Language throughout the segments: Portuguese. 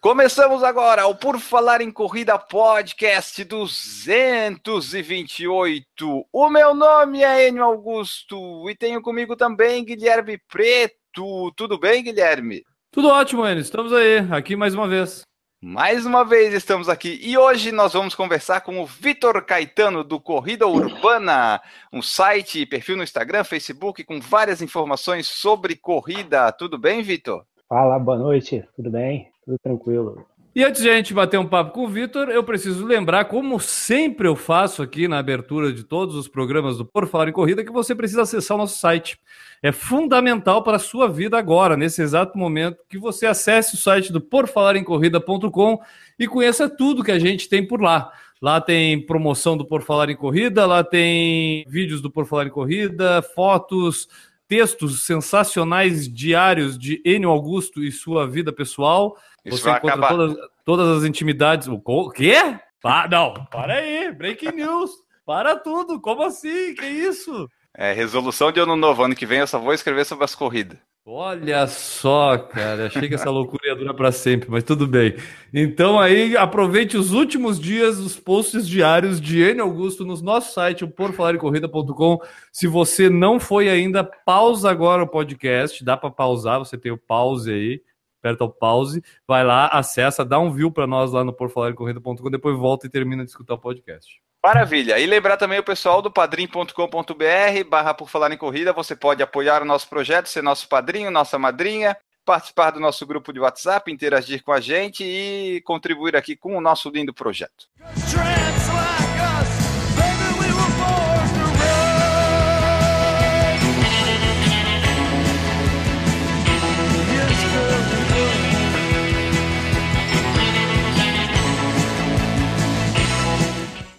Começamos agora o Por Falar em Corrida Podcast 228. O meu nome é Enio Augusto e tenho comigo também Guilherme Preto. Tudo bem, Guilherme? Tudo ótimo, Enio. Estamos aí, aqui mais uma vez. Mais uma vez estamos aqui e hoje nós vamos conversar com o Vitor Caetano do Corrida Urbana, um site e perfil no Instagram, Facebook com várias informações sobre corrida. Tudo bem, Vitor? Fala, boa noite, tudo bem? Tudo tranquilo. E antes de a gente bater um papo com o Vitor, eu preciso lembrar, como sempre eu faço aqui na abertura de todos os programas do Por Falar em Corrida, que você precisa acessar o nosso site. É fundamental para a sua vida agora, nesse exato momento, que você acesse o site do porfalaremcorrida.com e conheça tudo que a gente tem por lá. Lá tem promoção do Por Falar em Corrida, lá tem vídeos do Por Falar em Corrida, fotos, textos sensacionais diários de Enio Augusto e sua vida pessoal. Isso Você encontra todas, todas as intimidades. O quê? Ah, não, para aí, breaking news. Para tudo, como assim? Que isso? É, resolução de ano novo, ano que vem eu só vou escrever sobre as corridas. Olha só, cara, achei que essa loucura ia durar para sempre, mas tudo bem. Então aí, aproveite os últimos dias dos posts diários de N Augusto no nosso site, o porfalarecorrida.com. Se você não foi ainda, pausa agora o podcast, dá para pausar, você tem o pause aí, aperta o pause, vai lá, acessa, dá um view para nós lá no porfalarecorrida.com, depois volta e termina de escutar o podcast. Maravilha. E lembrar também o pessoal do padrim.com.br barra por falar em corrida. Você pode apoiar o nosso projeto, ser nosso padrinho, nossa madrinha, participar do nosso grupo de WhatsApp, interagir com a gente e contribuir aqui com o nosso lindo projeto.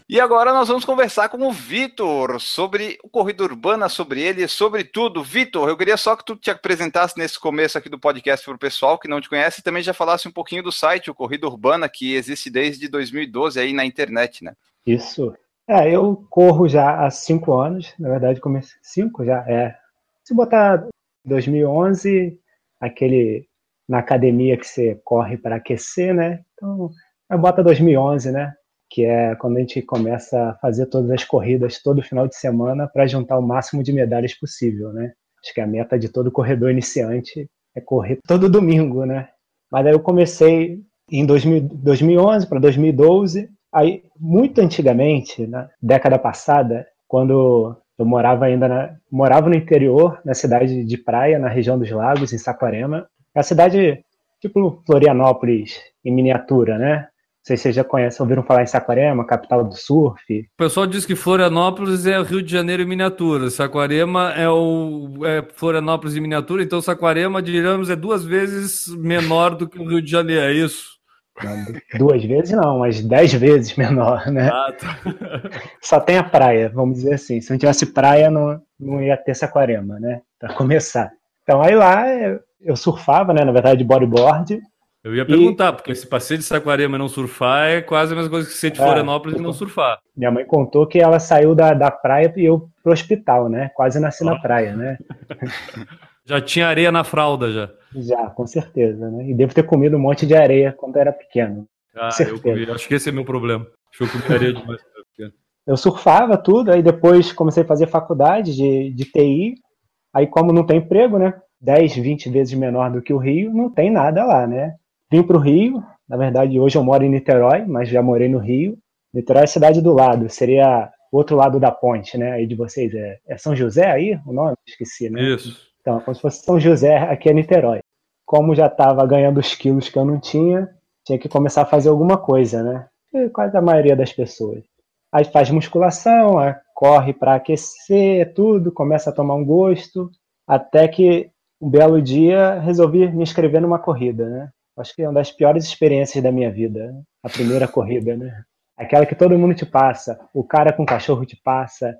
E agora nós vamos conversar com o Vitor sobre o Corrida Urbana, sobre ele, sobre tudo. Vitor, eu queria só que tu te apresentasse nesse começo aqui do podcast para o pessoal que não te conhece e também já falasse um pouquinho do site, o Corrida Urbana, que existe desde 2012 aí na internet, né? Isso. É, eu corro já há cinco anos, na verdade, comecei cinco já, é. Se botar 2011, aquele na academia que você corre para aquecer, né? Então, bota 2011, né? Que é quando a gente começa a fazer todas as corridas todo final de semana para juntar o máximo de medalhas possível, né? Acho que a meta de todo corredor iniciante é correr todo domingo, né? Mas aí eu comecei em 2000 2011 para 2012. Aí, muito antigamente, na década passada, quando eu morava ainda na, morava no interior, na cidade de Praia, na região dos Lagos, em Saquarema. É a cidade tipo Florianópolis em miniatura, né? Não sei se vocês já conhecem, ouviram falar em Saquarema, capital do surf. O pessoal diz que Florianópolis é o Rio de Janeiro em miniatura, Saquarema é o é Florianópolis em miniatura, então Saquarema, digamos, é duas vezes menor do que o Rio de Janeiro, é isso? Não, duas vezes não, mas dez vezes menor, né? Ah, tá. Só tem a praia, vamos dizer assim. Se não tivesse praia, não, não ia ter Saquarema, né? Para começar. Então, aí lá eu- eu surfava, né? Na verdade, de bodyboard. Eu ia perguntar, porque se passei de Saquarema e não surfar é quase a mesma coisa que ser de É. Florianópolis e não surfar. Minha mãe contou que ela saiu da, da praia e eu pro hospital, né? Quase nasci na praia, né? Já tinha areia na fralda já. Já, com certeza, né? E devo ter comido um monte de areia quando era pequeno. Ah, eu comi. Acho que esse é meu problema. Acho que eu comi areia demais. quando era pequeno. Eu surfava tudo, aí depois comecei a fazer faculdade de, de TI. Aí, como não tem emprego, né? 10, 20 vezes menor do que o Rio, não tem nada lá, né? Vim para o Rio, na verdade, hoje eu moro em Niterói, mas já morei no Rio. Niterói é a cidade do lado, seria o outro lado da ponte, né? Aí de vocês, é, é São José aí? O nome? Esqueci, né? Isso. Então, como se fosse São José, aqui é Niterói. Como já estava ganhando os quilos que eu não tinha, tinha que começar a fazer alguma coisa, né? E quase a maioria das pessoas. Aí faz musculação, corre para aquecer, tudo, começa a tomar um gosto, até que um belo dia resolvi me inscrever numa corrida, né? Acho que é uma das piores experiências da minha vida, a primeira corrida, né? Aquela que todo mundo te passa, o cara com cachorro te passa,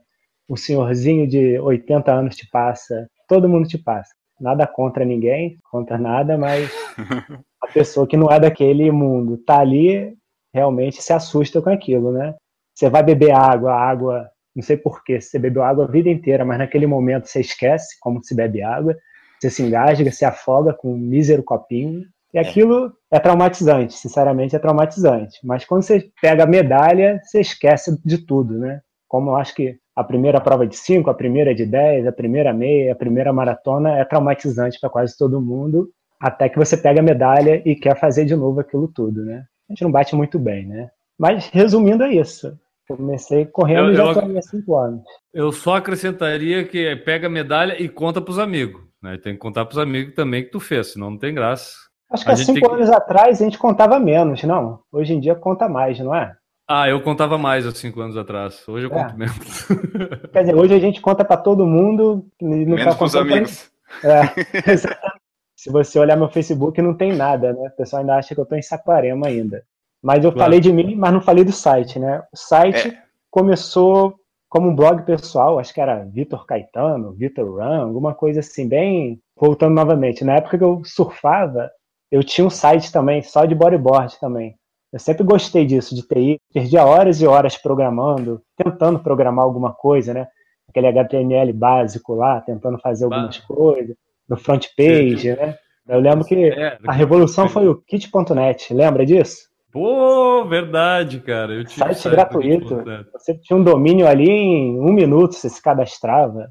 o senhorzinho de 80 anos te passa, todo mundo te passa. Nada contra ninguém, contra nada, mas a pessoa que não é daquele mundo tá ali, realmente se assusta com aquilo, né? Você vai beber água, água, não sei porquê, você bebeu água a vida inteira, mas naquele momento você esquece como se bebe água, você se engasga, se afoga com um mísero copinho, e aquilo é traumatizante, sinceramente é traumatizante. Mas quando você pega a medalha, você esquece de tudo, né? Como eu acho que a primeira prova de 5, a primeira de 10, a primeira meia, a primeira maratona é traumatizante para quase todo mundo, até que você pega a medalha e quer fazer de novo aquilo tudo, né? A gente não bate muito bem, né? Mas resumindo é isso. Comecei correndo Eu- e já estou há 5 anos. Eu só acrescentaria que pega a medalha e conta pros amigos. Né? Tem que contar pros amigos também que tu fez, senão não tem graça. Acho que A há cinco tem anos atrás a gente contava menos, não? Hoje em dia conta mais, não é? Ah, eu contava mais há cinco anos atrás. Hoje eu É. conto menos. Quer dizer, hoje a gente conta para todo mundo e não Menos tá pra amigos. É, exatamente. Se você olhar meu Facebook, não tem nada, né? O pessoal ainda acha que eu tô em Saquarema ainda. Mas eu Claro. falei de mim, mas não falei do site, né? O site começou como um blog pessoal, acho que era Vitor Caetano, Vitor Run, alguma coisa assim, bem. Voltando novamente, na época que eu surfava, eu tinha um site também, só de bodyboard também. Eu sempre gostei disso, de TI. Perdia horas e horas programando, tentando programar alguma coisa, né? Aquele HTML básico lá, tentando fazer algumas coisas, no front page, né? Eu lembro que É, a revolução foi o kit.net, lembra disso? Pô, verdade, cara. Eu tive Site do gratuito. Você tinha um domínio ali em um minuto, você se cadastrava.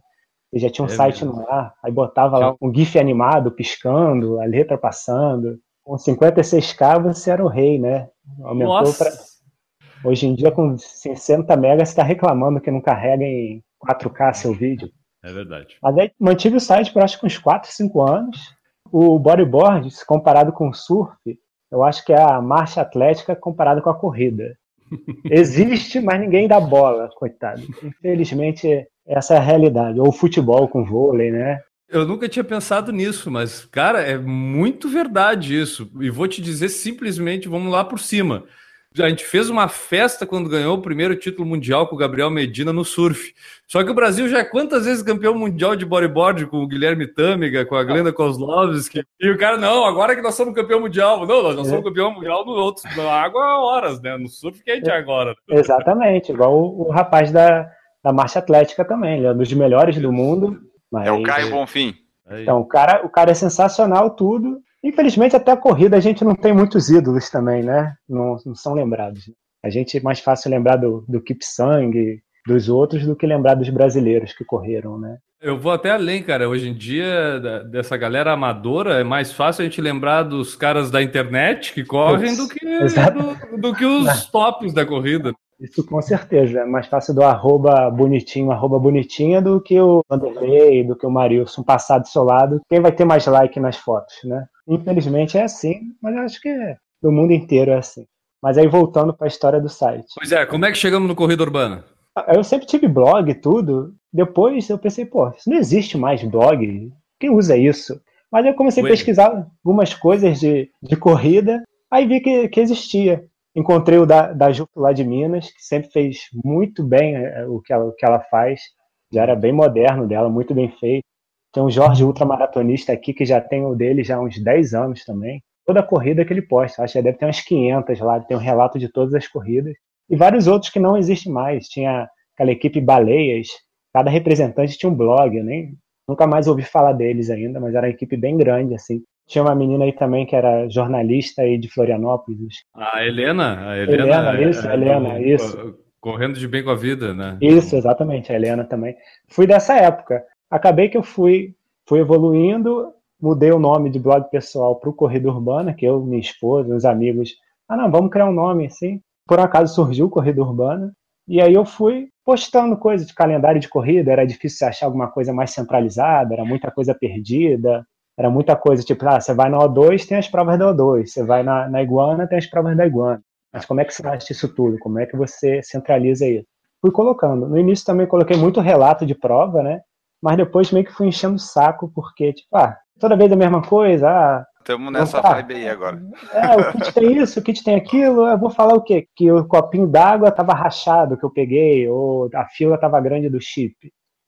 Você já tinha um É site mesmo. no ar, aí botava lá um GIF animado piscando, a letra passando. Com 56k você era o rei, né? Aumentou pra. Hoje em dia, com 60 megas, você está reclamando que não carrega em 4K seu vídeo. É verdade. Mas aí mantive o site por acho que uns 4, 5 anos. O bodyboard, comparado com o surf, eu acho que é a marcha atlética comparada com a corrida. Existe, mas ninguém dá bola, coitado. Infelizmente, essa é a realidade. Ou futebol com vôlei, né? Eu nunca tinha pensado nisso, mas, cara, é muito verdade isso. E vou te dizer simplesmente, vamos lá por cima. A gente fez uma festa quando ganhou o primeiro título mundial com o Gabriel Medina no surf. Só que o Brasil já é quantas vezes campeão mundial de bodyboard com o Guilherme Tâmega, com a Glenda Kozlovski. E o cara, não, agora que nós somos campeão mundial. Não, nós não somos campeão mundial no outro, na água há horas, né? No surf que a gente é agora. Exatamente, igual o, o rapaz da, da marcha atlética também. Ele é um dos melhores do mundo. Mas... É o Caio Bonfim. Então, o cara, o cara é sensacional, tudo. Infelizmente, até a corrida a gente não tem muitos ídolos também, né? Não, não são lembrados. A gente é mais fácil lembrar do, do Kipsang, dos outros, do que lembrar dos brasileiros que correram, né? Eu vou até além, cara. Hoje em dia, da- dessa galera amadora, é mais fácil a gente lembrar dos caras da internet que correm do que, do, do que os tops da corrida. Isso com certeza. É mais fácil do arroba bonitinho, arroba bonitinha, do que o Vanderlei, do que o Marilson passar do seu lado. Quem vai ter mais like nas fotos, né? Infelizmente é assim, mas eu acho que no mundo inteiro é assim. Mas aí voltando para a história do site. Pois é, como é que chegamos no Corrida Urbana? Eu sempre tive blog e tudo. Depois eu pensei, pô, isso não existe mais blog. Quem usa isso? Mas eu comecei a Ué. pesquisar algumas coisas de, de corrida, aí vi que, que existia. Encontrei o da, da Ju lá de Minas, que sempre fez muito bem eh, o que ela, o que ela faz. Já era bem moderno dela, muito bem feito. Tem o Jorge Ultramaratonista aqui, que já tem o dele já há uns 10 anos também. Toda a corrida que ele posta, acho que deve ter umas 500 lá, tem um relato de todas as corridas e vários outros que não existem mais. Tinha aquela equipe Baleias, cada representante tinha um blog, eu nem nunca mais ouvi falar deles ainda, mas era uma equipe bem grande assim. Tinha uma menina aí também que era jornalista aí de Florianópolis. A Helena? A Helena, Helena, é- isso, é Helena, do- isso. Correndo de bem com a vida, né? Isso, exatamente, a Helena também. Fui dessa época. Acabei que eu fui, fui evoluindo, mudei o nome de blog pessoal para o Corrida Urbana, que eu, minha esposa, os amigos, ah não, vamos criar um nome assim. Por um acaso surgiu o Corrida Urbana, e aí eu fui postando coisas de calendário de corrida, era difícil achar alguma coisa mais centralizada, era muita coisa perdida, era muita coisa, tipo, ah, você vai na O2, tem as provas da O2, você vai na, na Iguana, tem as provas da Iguana. Mas como é que você acha isso tudo? Como é que você centraliza isso? Fui colocando. No início também coloquei muito relato de prova, né? Mas depois meio que fui enchendo o saco, porque, tipo, ah, toda vez a mesma coisa, ah, Estamos nessa Opa. vibe aí agora. é, o kit tem isso, o kit tem aquilo, eu vou falar o quê? Que o copinho d'água tava rachado que eu peguei, ou a fila tava grande do chip.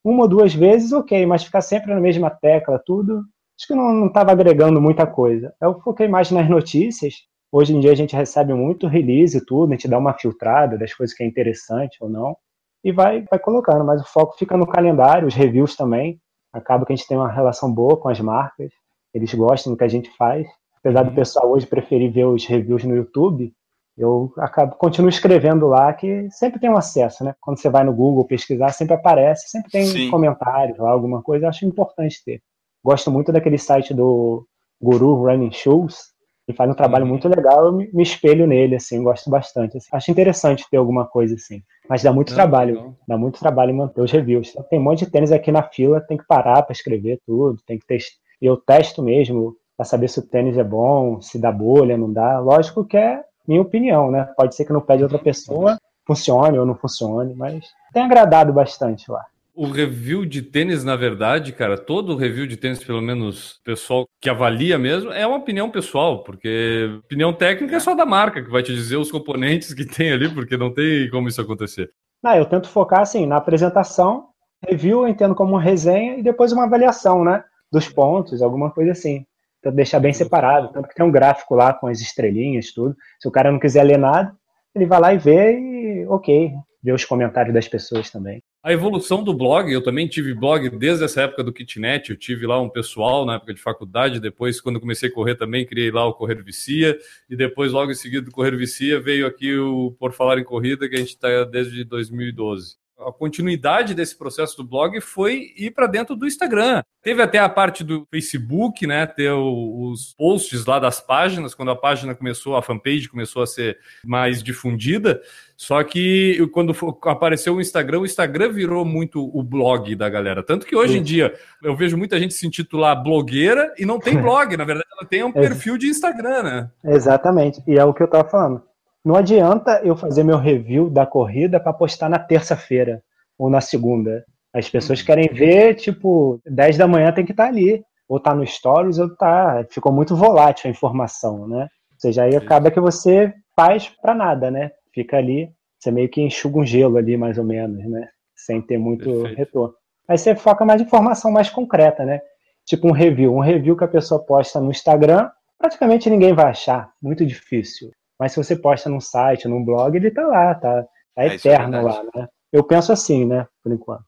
uma ou duas vezes, ok, mas ficar sempre na mesma tecla, tudo, acho que não estava agregando muita coisa. Eu foquei mais nas notícias. Hoje em dia a gente recebe muito release e tudo, a gente dá uma filtrada das coisas que é interessante ou não, e vai, vai colocando, mas o foco fica no calendário, os reviews também. Acaba que a gente tem uma relação boa com as marcas, eles gostam do que a gente faz. Apesar do pessoal hoje preferir ver os reviews no YouTube, eu acabo continuo escrevendo lá que sempre tem um acesso, né? Quando você vai no Google pesquisar, sempre aparece, sempre tem Sim. comentários lá, alguma coisa, eu acho importante ter. Gosto muito daquele site do Guru Running Shoes, ele faz um trabalho Uhum. muito legal, eu me, espelho nele, assim, gosto bastante. assim. Acho interessante ter alguma coisa assim, mas dá muito Não, trabalho, legal. dá muito trabalho manter os reviews. Tem um monte de tênis aqui na fila, tem que parar para escrever tudo, tem que testar. Eu testo mesmo para saber se o tênis é bom, se dá bolha, não dá. Lógico que é minha opinião, né? Pode ser que no pé de outra pessoa funcione ou não funcione, mas tem agradado bastante lá. O review de tênis, na verdade, cara, todo review de tênis, pelo menos pessoal que avalia mesmo, é uma opinião pessoal, porque opinião técnica é só da marca, que vai te dizer os componentes que tem ali, porque não tem como isso acontecer. Ah, eu tento focar assim na apresentação, review eu entendo como uma resenha e depois uma avaliação, né? Dos pontos, alguma coisa assim. Tento deixar bem separado, tanto que tem um gráfico lá com as estrelinhas, tudo. Se o cara não quiser ler nada, ele vai lá e vê e ok, vê os comentários das pessoas também. A evolução do blog, eu também tive blog desde essa época do Kitnet, eu tive lá um pessoal na época de faculdade, depois quando comecei a correr também, criei lá o Correr Vicia, e depois logo em seguida do Correr Vicia veio aqui o Por Falar em Corrida, que a gente está desde 2012. A continuidade desse processo do blog foi ir para dentro do Instagram. Teve até a parte do Facebook, né? Ter os posts lá das páginas, quando a página começou, a fanpage começou a ser mais difundida. Só que quando apareceu o Instagram, o Instagram virou muito o blog da galera. Tanto que hoje em Sim. dia eu vejo muita gente se intitular blogueira e não tem blog. Na verdade, ela tem um perfil de Instagram, né? Exatamente, e é o que eu tava falando. Não adianta eu fazer meu review da corrida para postar na terça-feira ou na segunda. As pessoas querem ver, tipo, 10 da manhã tem que estar ali. Ou tá no Stories, ou tá. Ficou muito volátil a informação, né? Ou seja, aí acaba que você faz para nada, né? Fica ali, você meio que enxuga um gelo ali, mais ou menos, né? Sem ter muito Perfeito. retorno. Aí você foca mais em informação mais concreta, né? Tipo um review. Um review que a pessoa posta no Instagram, praticamente ninguém vai achar. Muito difícil. Mas se você posta num site, num blog, ele tá lá, tá, tá É, é eterno lá, verdade. né? Eu penso assim, né? Por enquanto.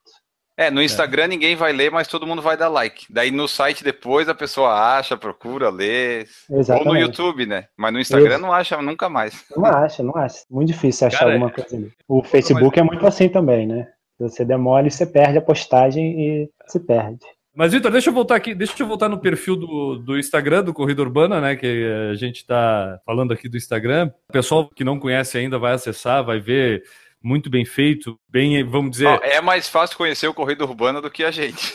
É, no Instagram ninguém vai ler, mas todo mundo vai dar like. Daí no site depois a pessoa acha, procura, lê. Ou no Exatamente. YouTube, né? Mas no Instagram Isso. não acha nunca mais. Não acha, não acha. Muito difícil achar Cara, alguma coisa ali. O Facebook é muito assim também, né? Você demole, você perde a postagem e se perde. Mas, Vitor, deixa eu voltar aqui, deixa eu voltar no perfil do, do Instagram, do Corrida Urbana, né? Que a gente está falando aqui do Instagram. O pessoal que não conhece ainda vai acessar, vai ver muito bem feito, bem, vamos dizer, Ó, é mais fácil conhecer o Corrida Urbana do que a gente.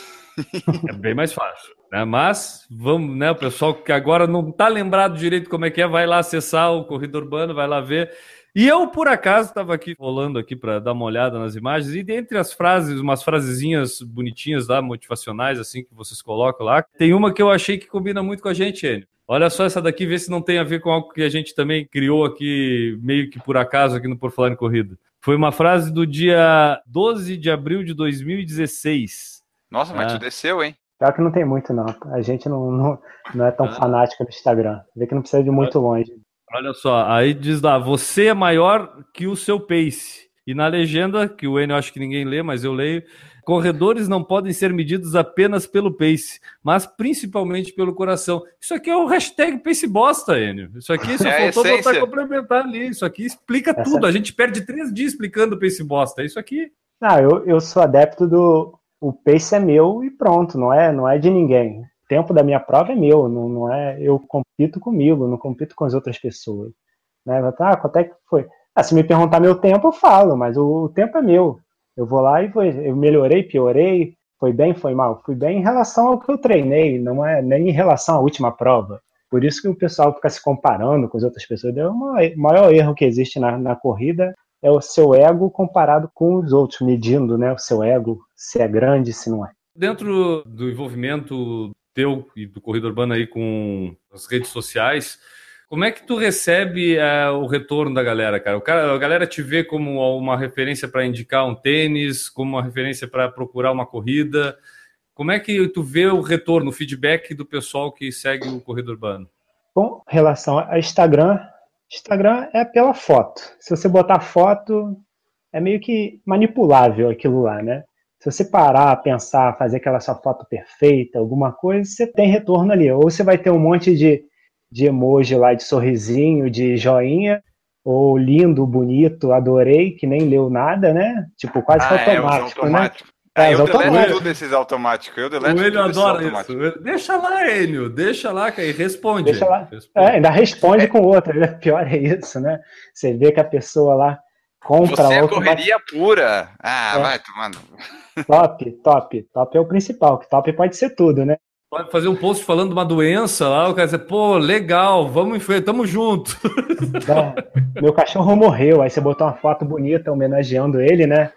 é bem mais fácil. Né? Mas vamos, né? O pessoal que agora não tá lembrado direito como é que é, vai lá acessar o Corrida Urbana, vai lá ver. E eu, por acaso, estava aqui rolando aqui para dar uma olhada nas imagens, e dentre as frases, umas frasezinhas bonitinhas lá, motivacionais, assim, que vocês colocam lá, tem uma que eu achei que combina muito com a gente, Enio. Olha só essa daqui, vê se não tem a ver com algo que a gente também criou aqui, meio que por acaso, aqui no Por Falar em Corrida. Foi uma frase do dia 12 de abril de 2016. Nossa, mas Ah. tu desceu, hein? Pior que não tem muito, não. A gente não, não, não é tão Ah. fanático no Instagram. Vê que não precisa de muito longe. Olha só, aí diz lá, você é maior que o seu pace. E na legenda, que o Enio acho que ninguém lê, mas eu leio, corredores não podem ser medidos apenas pelo pace, mas principalmente pelo coração. Isso aqui é o hashtag pace bosta, Enio. Isso aqui só É faltou botar complementar ali. Isso aqui explica Essa- tudo. A gente perde três dias explicando o pace bosta. É Isso aqui. Ah, eu, eu sou adepto do. O pace é meu e pronto, não é, não é de ninguém. Tempo da minha prova é meu, não, não é. Eu compito comigo, não compito com as outras pessoas. Né? Ah, quanto é que foi? Ah, se me perguntar meu tempo, eu falo, mas o, o tempo é meu. Eu vou lá e vou, eu melhorei, piorei, foi bem, foi mal. Fui bem em relação ao que eu treinei, não é nem em relação à última prova. Por isso que o pessoal fica se comparando com as outras pessoas. É o maior, maior erro que existe na, na corrida é o seu ego comparado com os outros, medindo né, o seu ego, se é grande, se não é. Dentro do envolvimento teu e do Corrida Urbana aí com as redes sociais, Como é que tu recebe uh, o retorno da galera, cara? Cara? A galera te vê como uma referência para indicar um tênis, como uma referência para procurar uma corrida. Como é que tu vê o retorno, o feedback do pessoal que segue o Corrida Urbano? Com relação a Instagram, Instagram é pela foto. Se você botar foto, é meio que manipulável aquilo lá, né? Se você parar, pensar, fazer aquela sua foto perfeita, alguma coisa, você tem retorno ali. Ou você vai ter um monte de de emoji lá de sorrisinho, de joinha, ou lindo, bonito, adorei, que nem leu nada, né? Tipo, quase ah, que automático, é, né? É, eu deleto tudo esses automáticos. Eu deleto o Enio adora isso. Deixa lá, Enio. Deixa lá, que aí responde. Deixa lá. Responde. É, ainda responde com outra. Né? Pior é isso, né? Você vê que a pessoa lá compra... Você é correria pura. Ah, é. vai tomando. Top, top. Top é o principal, que top pode ser tudo, né? Pode fazer um post falando de uma doença lá, o cara dizer, pô, legal, vamos em frente, tamo junto. É, meu cachorro morreu, aí você botou uma foto bonita homenageando ele, né?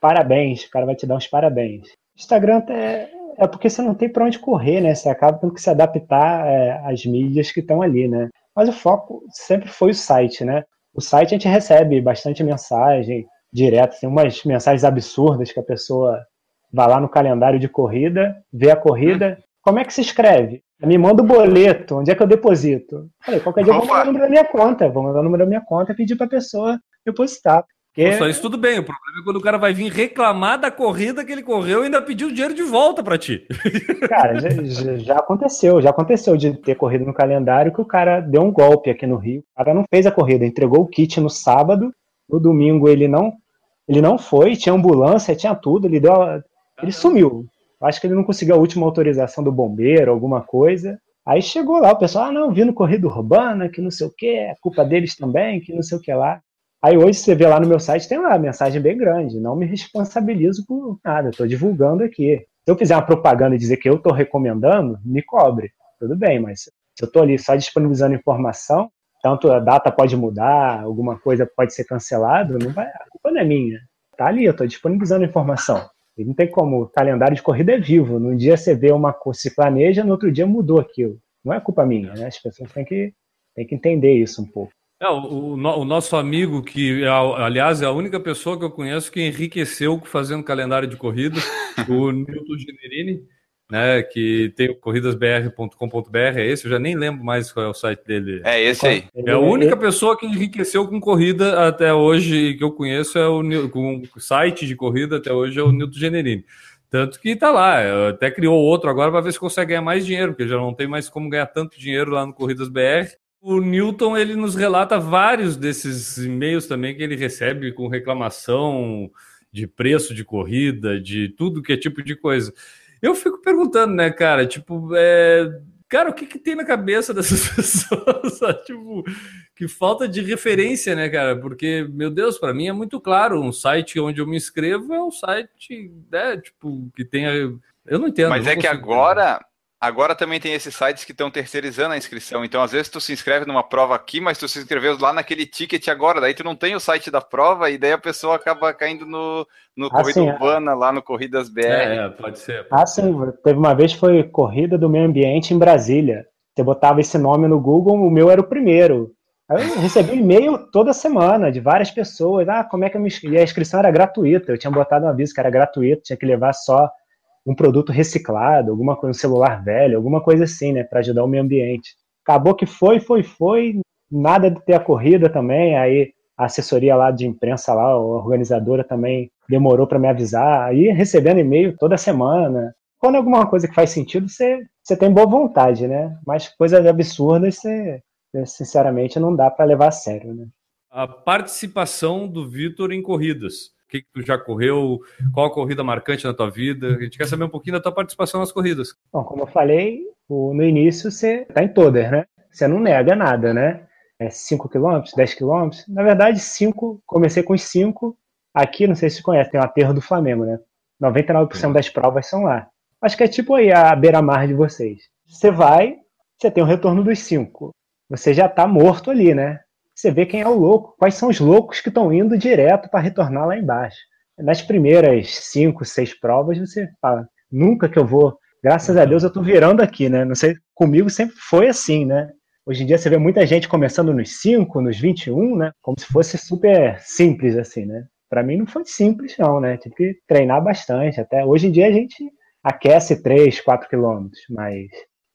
Parabéns, o cara vai te dar uns parabéns. Instagram é, é porque você não tem para onde correr, né? Você acaba tendo que se adaptar é, às mídias que estão ali, né? Mas o foco sempre foi o site, né? O site a gente recebe bastante mensagem direto, tem assim, umas mensagens absurdas que a pessoa vai lá no calendário de corrida, vê a corrida, como é que se escreve? Me manda o boleto, onde é que eu deposito? Falei, qualquer dia eu vou mandar o número da minha conta, vou mandar o número da minha conta e pedir para a pessoa depositar. Porque... Só isso tudo bem, o problema é quando o cara vai vir reclamar da corrida que ele correu e ainda pediu o dinheiro de volta para ti. Cara, já, já, aconteceu, já aconteceu de ter corrido no calendário que o cara deu um golpe aqui no Rio. O cara não fez a corrida, entregou o kit no sábado, no domingo ele não ele não foi, tinha ambulância, tinha tudo, ele deu ele sumiu. Acho que ele não conseguiu a última autorização do bombeiro, alguma coisa. Aí chegou lá, o pessoal, ah, não, vindo corrida urbana, que não sei o que, é culpa deles também, que não sei o que lá. Aí hoje você vê lá no meu site, tem lá mensagem bem grande, não me responsabilizo por nada, estou divulgando aqui. Se eu fizer uma propaganda e dizer que eu estou recomendando, me cobre, tudo bem, mas se eu estou ali só disponibilizando informação, tanto a data pode mudar, alguma coisa pode ser cancelado, não vai, a culpa não é minha. Tá ali, eu estou disponibilizando informação. E não tem como, o calendário de corrida é vivo. Num dia você vê uma coisa, se planeja, no outro dia mudou aquilo. Não é culpa minha, né? As pessoas têm que, têm que entender isso um pouco. É, o, o, nosso amigo, que aliás é a única pessoa que eu conheço que enriqueceu fazendo calendário de corrida, o Nilton Generini, né, que tem corridasbr.com.br, é esse? Eu já nem lembro mais qual é o site dele. É esse aí. É a única pessoa que enriqueceu com corrida até hoje que eu conheço é o com site de corrida até hoje é o Nilton Generini. Tanto que tá lá, até criou outro agora para ver se consegue ganhar mais dinheiro, porque já não tem mais como ganhar tanto dinheiro lá no Corridas BR. O Newton ele nos relata vários desses e-mails também que ele recebe com reclamação de preço de corrida, de tudo que é tipo de coisa. Eu fico perguntando, né, cara? Tipo, é... cara, o que, que tem na cabeça dessas pessoas? tipo, que falta de referência, né, cara? Porque, meu Deus, para mim é muito claro. Um site onde eu me inscrevo é um site, né, tipo, que tenha. Eu não entendo. Mas não é que agora. Agora também tem esses sites que estão terceirizando a inscrição. Então, às vezes, tu se inscreve numa prova aqui, mas tu se inscreveu lá naquele ticket agora. Daí tu não tem o site da prova e daí a pessoa acaba caindo no, no ah, Corrida sim, é. Urbana, é. lá no Corridas BR. É, é, pode ser. Pode ah, ser. sim. Teve uma vez foi Corrida do Meio Ambiente em Brasília. Você botava esse nome no Google, o meu era o primeiro. Aí eu recebi um e-mail toda semana de várias pessoas. Ah, como é que eu me inscrevi? E a inscrição era gratuita. Eu tinha botado um aviso que era gratuito, tinha que levar só um produto reciclado, alguma coisa, um celular velho, alguma coisa assim, né, para ajudar o meio ambiente. Acabou que foi, foi, foi, nada de ter a corrida também, aí a assessoria lá de imprensa lá, a organizadora também demorou para me avisar, aí recebendo e-mail toda semana. Quando é alguma coisa que faz sentido, você, você tem boa vontade, né? Mas coisas absurdas, você, sinceramente, não dá para levar a sério, né? A participação do Vitor em corridas que, que tu já correu, qual a corrida marcante na tua vida. A gente quer saber um pouquinho da tua participação nas corridas. Bom, como eu falei, no início você está em todas, né? Você não nega nada, né? É 5 km, 10 km. Na verdade, 5, comecei com os 5. Aqui, não sei se você conhece, tem o aterro do Flamengo, né? 99% das provas são lá. Acho que é tipo aí a beira-mar de vocês. Você vai, você tem o retorno dos 5. Você já está morto ali, né? Você vê quem é o louco, quais são os loucos que estão indo direto para retornar lá embaixo. Nas primeiras cinco, seis provas, você fala, nunca que eu vou. Graças a Deus eu estou virando aqui, né? Não sei, comigo sempre foi assim, né? Hoje em dia você vê muita gente começando nos 5, nos 21, né? Como se fosse super simples, assim, né? Para mim não foi simples, não, né? Tive que treinar bastante. Até hoje em dia a gente aquece 3, 4 quilômetros, mas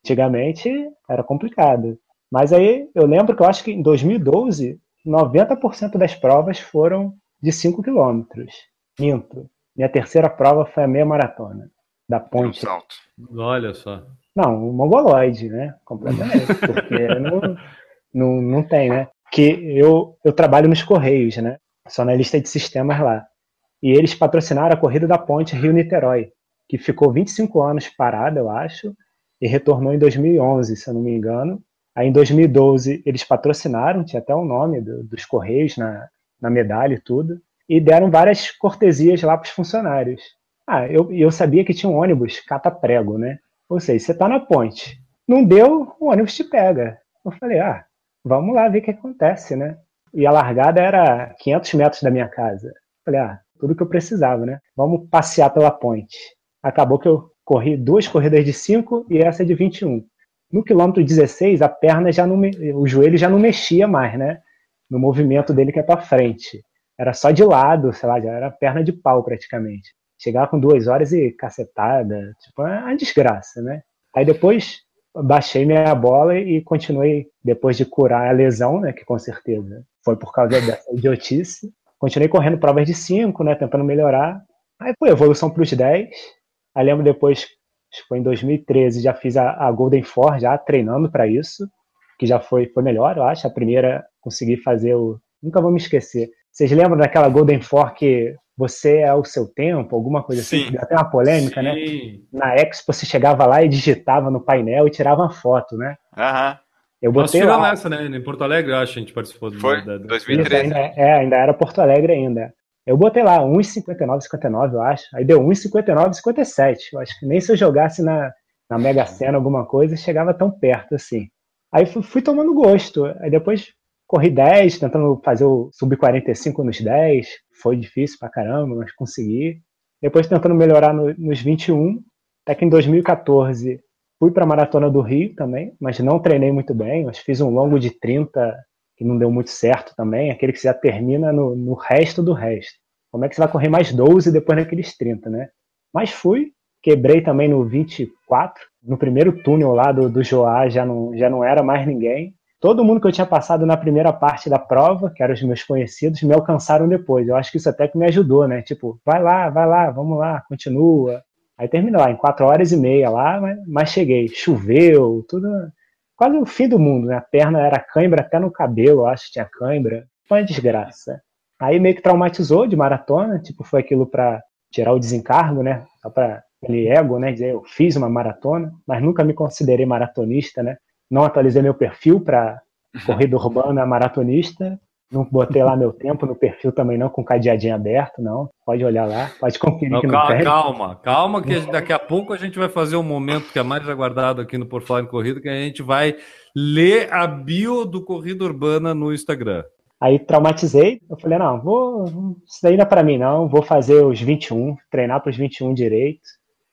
antigamente era complicado. Mas aí eu lembro que eu acho que em 2012, 90% das provas foram de 5 quilômetros. Minto. Minha terceira prova foi a meia maratona da ponte. Olha só. Não, o mongoloide, né? Completamente. Porque não, não, não tem, né? Que eu, eu trabalho nos Correios, né? Sou na lista de sistemas lá. E eles patrocinaram a corrida da ponte Rio-Niterói, que ficou 25 anos parada, eu acho, e retornou em 2011, se eu não me engano. Aí em 2012 eles patrocinaram, tinha até o nome do, dos Correios na, na medalha e tudo, e deram várias cortesias lá para os funcionários. Ah, eu, eu sabia que tinha um ônibus cata-prego, né? Ou seja, você está na ponte. Não deu, o ônibus te pega. Eu falei, ah, vamos lá ver o que acontece, né? E a largada era 500 metros da minha casa. Eu falei, ah, tudo que eu precisava, né? Vamos passear pela ponte. Acabou que eu corri duas corridas de 5 e essa de 21. No quilômetro 16, a perna já não, o joelho já não mexia mais, né? No movimento dele que é para frente. Era só de lado, sei lá, já era perna de pau praticamente. Chegava com duas horas e cacetada, tipo, é uma desgraça, né? Aí depois baixei minha bola e continuei, depois de curar a lesão, né, que com certeza foi por causa dessa idiotice, continuei correndo provas de 5, né, tentando melhorar. Aí foi evolução para os 10. Aí lembro depois, acho que foi em 2013, já fiz a, a Golden Four, já treinando para isso, que já foi, foi melhor, eu acho. A primeira consegui fazer o. Nunca vou me esquecer. Vocês lembram daquela Golden Four que você é o seu tempo, alguma coisa assim, Sim. até uma polêmica, né? Sim. Na Expo você chegava lá e digitava no painel e tirava uma foto, né? Aham. Eu Nós botei tiramos lá. essa, né? Em Porto Alegre, eu acho, a gente participou do, Foi? da, da- 2013. Isso, ainda, é, ainda era Porto Alegre ainda. Eu botei lá 1,59, 59, eu acho. Aí deu 1,59, 57. Eu acho que nem se eu jogasse na, na Mega Sena alguma coisa, chegava tão perto assim. Aí fui, fui tomando gosto. Aí depois corri 10, tentando fazer o sub-45 nos 10. Foi difícil pra caramba, mas consegui. Depois tentando melhorar no- nos 21. Até que em 2014 fui para a Maratona do Rio também, mas não treinei muito bem. Mas fiz um longo de 30 que não deu muito certo também. Aquele que você já termina no, no resto do resto. Como é que você vai correr mais 12 depois daqueles 30, né? Mas fui, quebrei também no 24. No primeiro túnel lá do, do Joá já não, já não era mais ninguém. Todo mundo que eu tinha passado na primeira parte da prova, que eram os meus conhecidos, me alcançaram depois. Eu acho que isso até que me ajudou, né? Tipo, vai lá, vai lá, vamos lá, continua. Aí terminou lá, em quatro horas e meia lá, mas, mas cheguei. Choveu, tudo. Quase o fim do mundo, né? A perna era cãibra até no cabelo, eu acho que tinha cãibra. Foi uma desgraça. Aí meio que traumatizou de maratona, tipo, foi aquilo pra tirar o desencargo, né? Só pra aquele ego, né? Dizer, eu fiz uma maratona, mas nunca me considerei maratonista, né? Não atualizei meu perfil para corrida urbana maratonista. Não botei lá meu tempo no perfil também não, com cadeadinho aberto, não. Pode olhar lá, pode conferir Não, que não calma, tem. calma, calma, que daqui a pouco a gente vai fazer um momento que é mais aguardado aqui no Por Falar em Corrida, que a gente vai ler a bio do Corrida Urbana no Instagram. Aí traumatizei, eu falei, não, vou, isso daí não é pra mim não, vou fazer os 21, treinar para os 21 direito.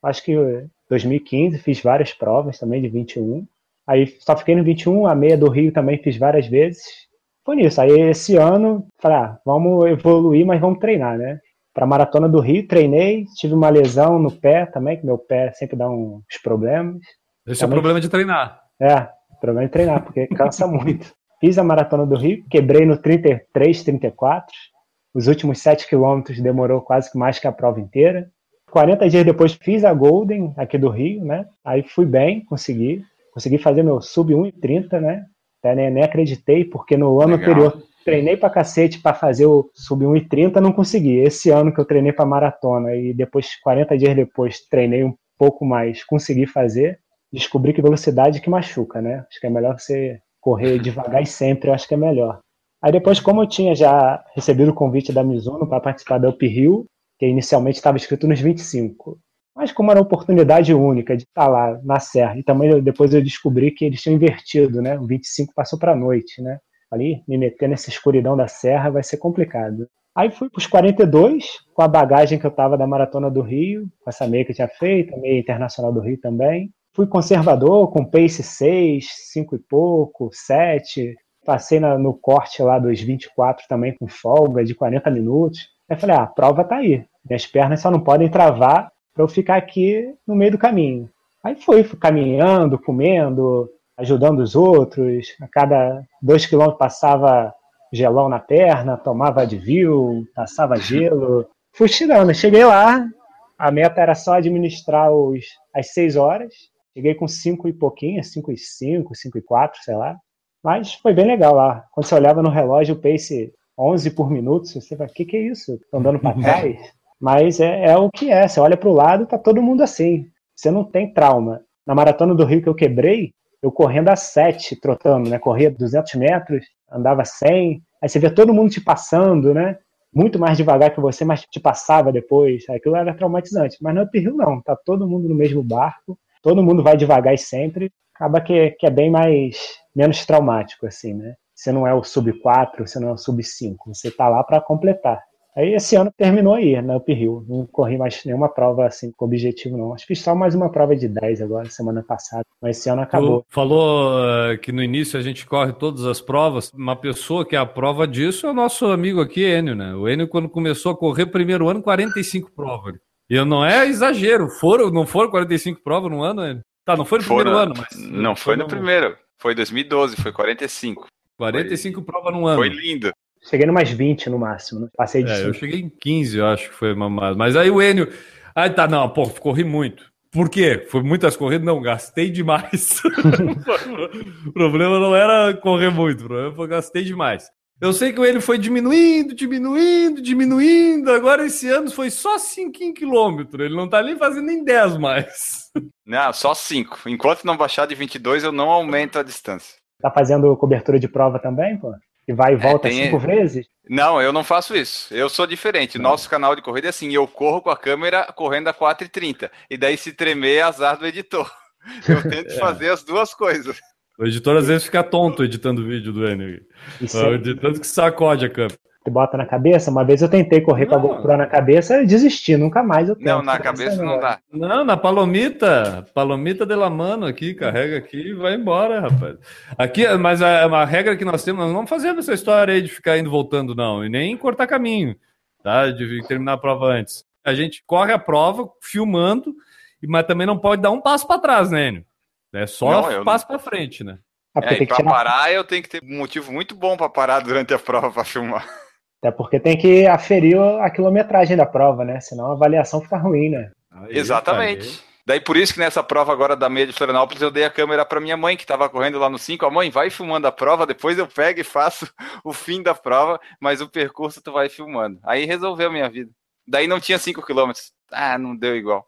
Acho que em 2015 fiz várias provas também de 21. Aí só fiquei no 21, a meia do Rio também fiz várias vezes. Foi nisso. Aí esse ano, falei, ah, vamos evoluir, mas vamos treinar, né? Para maratona do Rio, treinei, tive uma lesão no pé também, que meu pé sempre dá uns problemas. Esse é o Também- problema de treinar. É, problema é treinar, porque cansa muito. Fiz a maratona do Rio, quebrei no 33, 34. Os últimos 7 quilômetros demorou quase que mais que a prova inteira. 40 dias depois fiz a Golden aqui do Rio, né? Aí fui bem, consegui. Consegui fazer meu sub 1,30, né? Até nem, nem acreditei, porque no ano Legal. anterior treinei pra cacete pra fazer o sub 1,30, não consegui. Esse ano que eu treinei pra maratona e depois, 40 dias depois, treinei um pouco mais, consegui fazer. Descobri que velocidade que machuca, né? Acho que é melhor você correr devagar e sempre, eu acho que é melhor. Aí depois, como eu tinha já recebido o convite da Mizuno para participar da Up Hill, que inicialmente estava escrito nos 25, mas como era uma oportunidade única de estar lá na serra, e também depois eu descobri que eles tinham invertido, né? O 25 passou para a noite, né? Ali, me meter nessa escuridão da serra vai ser complicado. Aí fui para os 42, com a bagagem que eu tava da Maratona do Rio, com essa meia que eu tinha feito, a meia internacional do Rio também. fui conservador, com pace 6, 5 e pouco, 7. Passei na, no corte lá dos 24 também com folga de 40 minutos. Aí falei, ah, a prova tá aí. Minhas pernas só não podem travar para eu ficar aqui no meio do caminho. Aí fui, fui caminhando, comendo, ajudando os outros. A cada dois quilômetros passava gelão na perna, tomava Advil, passava gelo. Fui tirando. Cheguei lá, a meta era só administrar os, as seis horas. Cheguei com cinco e pouquinho, cinco e cinco, cinco e quatro, sei lá. Mas foi bem legal lá. Quando você olhava no relógio, o pace 11 por minuto, você fala, o que, que é isso? Estão andando para trás? Mas é, é, o que é. Você olha para o lado, tá todo mundo assim. Você não tem trauma. Na maratona do Rio que eu quebrei, eu correndo a 7, trotando, né? Corria 200 metros, andava 100. Aí você vê todo mundo te passando, né? Muito mais devagar que você, mas te passava depois. Aquilo era traumatizante. Mas no Uphill não, tá todo mundo no mesmo barco, todo mundo vai devagar e sempre. Acaba que, que é bem mais, menos traumático, assim, né? Você não é o sub 4, você não é o sub 5, você tá lá para completar. Aí esse ano terminou aí, na Uphill. Não corri mais nenhuma prova assim com objetivo, não. Acho que fiz só mais uma prova de 10 agora, semana passada. Mas esse ano acabou. Tu falou uh, que no início a gente corre todas as provas. Uma pessoa que é a prova disso é o nosso amigo aqui, Enio, né? O Enio, quando começou a correr primeiro ano, 45 provas. E não é exagero. Foram, não foram 45 provas no ano, Enio? Tá, não foi no Foram- primeiro ano, mas. Não foi no primeiro. Foi 2012, foi 45. 45 provas no ano. Foi lindo. Cheguei numas 20 no máximo, né? Passei de É, eu 5. cheguei em 15, eu acho que foi mamado. Mas aí o Enio. Ah, tá, não, pô, corri muito. Por quê? Foi muitas corridas? Não, gastei demais. o problema não era correr muito, o problema foi gastei demais. Eu sei que o Enio foi diminuindo, diminuindo, diminuindo. Agora esse ano foi só 5 quilômetros. Ele não tá nem fazendo nem 10 mais. Não, só 5. Enquanto não baixar de 22, eu não aumento a distância. Tá fazendo cobertura de prova também, pô? E vai e volta É, tem- cinco vezes? Não, eu não faço isso. Eu sou diferente. Nosso canal de corrida é assim, eu corro com a câmera correndo a 4h30. E daí se tremer é azar do editor. Eu tento É. fazer as duas coisas. O editor às vezes fica tonto editando o vídeo do sempre editando que sacode a câmera. Bota na cabeça? Uma vez eu tentei correr com a Não. GoPro na cabeça, eu desisti, nunca mais eu tento. Não, na cabeça não dá. Não, na palomita, palomita de la mano aqui, carrega aqui e vai embora, rapaz. Aqui, mas a, uma regra que nós temos, nós não fazemos essa história aí de ficar indo e voltando, não, e nem cortar caminho, tá? De terminar a prova antes. A gente corre a prova filmando, mas também não pode dar um passo para trás, né, Enio? É só Não, eu- passo para frente, né? Ah, É, e que pra tirar- parar, eu tenho que ter um motivo muito bom pra parar durante a prova pra filmar. Até porque tem que aferir a quilometragem da prova, né? Senão a avaliação fica ruim, né? Aí, Exatamente. Daí por isso que nessa prova agora da meia de Florianópolis eu dei a câmera pra minha mãe que tava correndo lá no 5. A mãe vai filmando a prova, depois eu pego e faço o fim da prova, mas o percurso tu vai filmando. Aí resolveu a minha vida. Daí não tinha 5 quilômetros. Ah, não deu igual.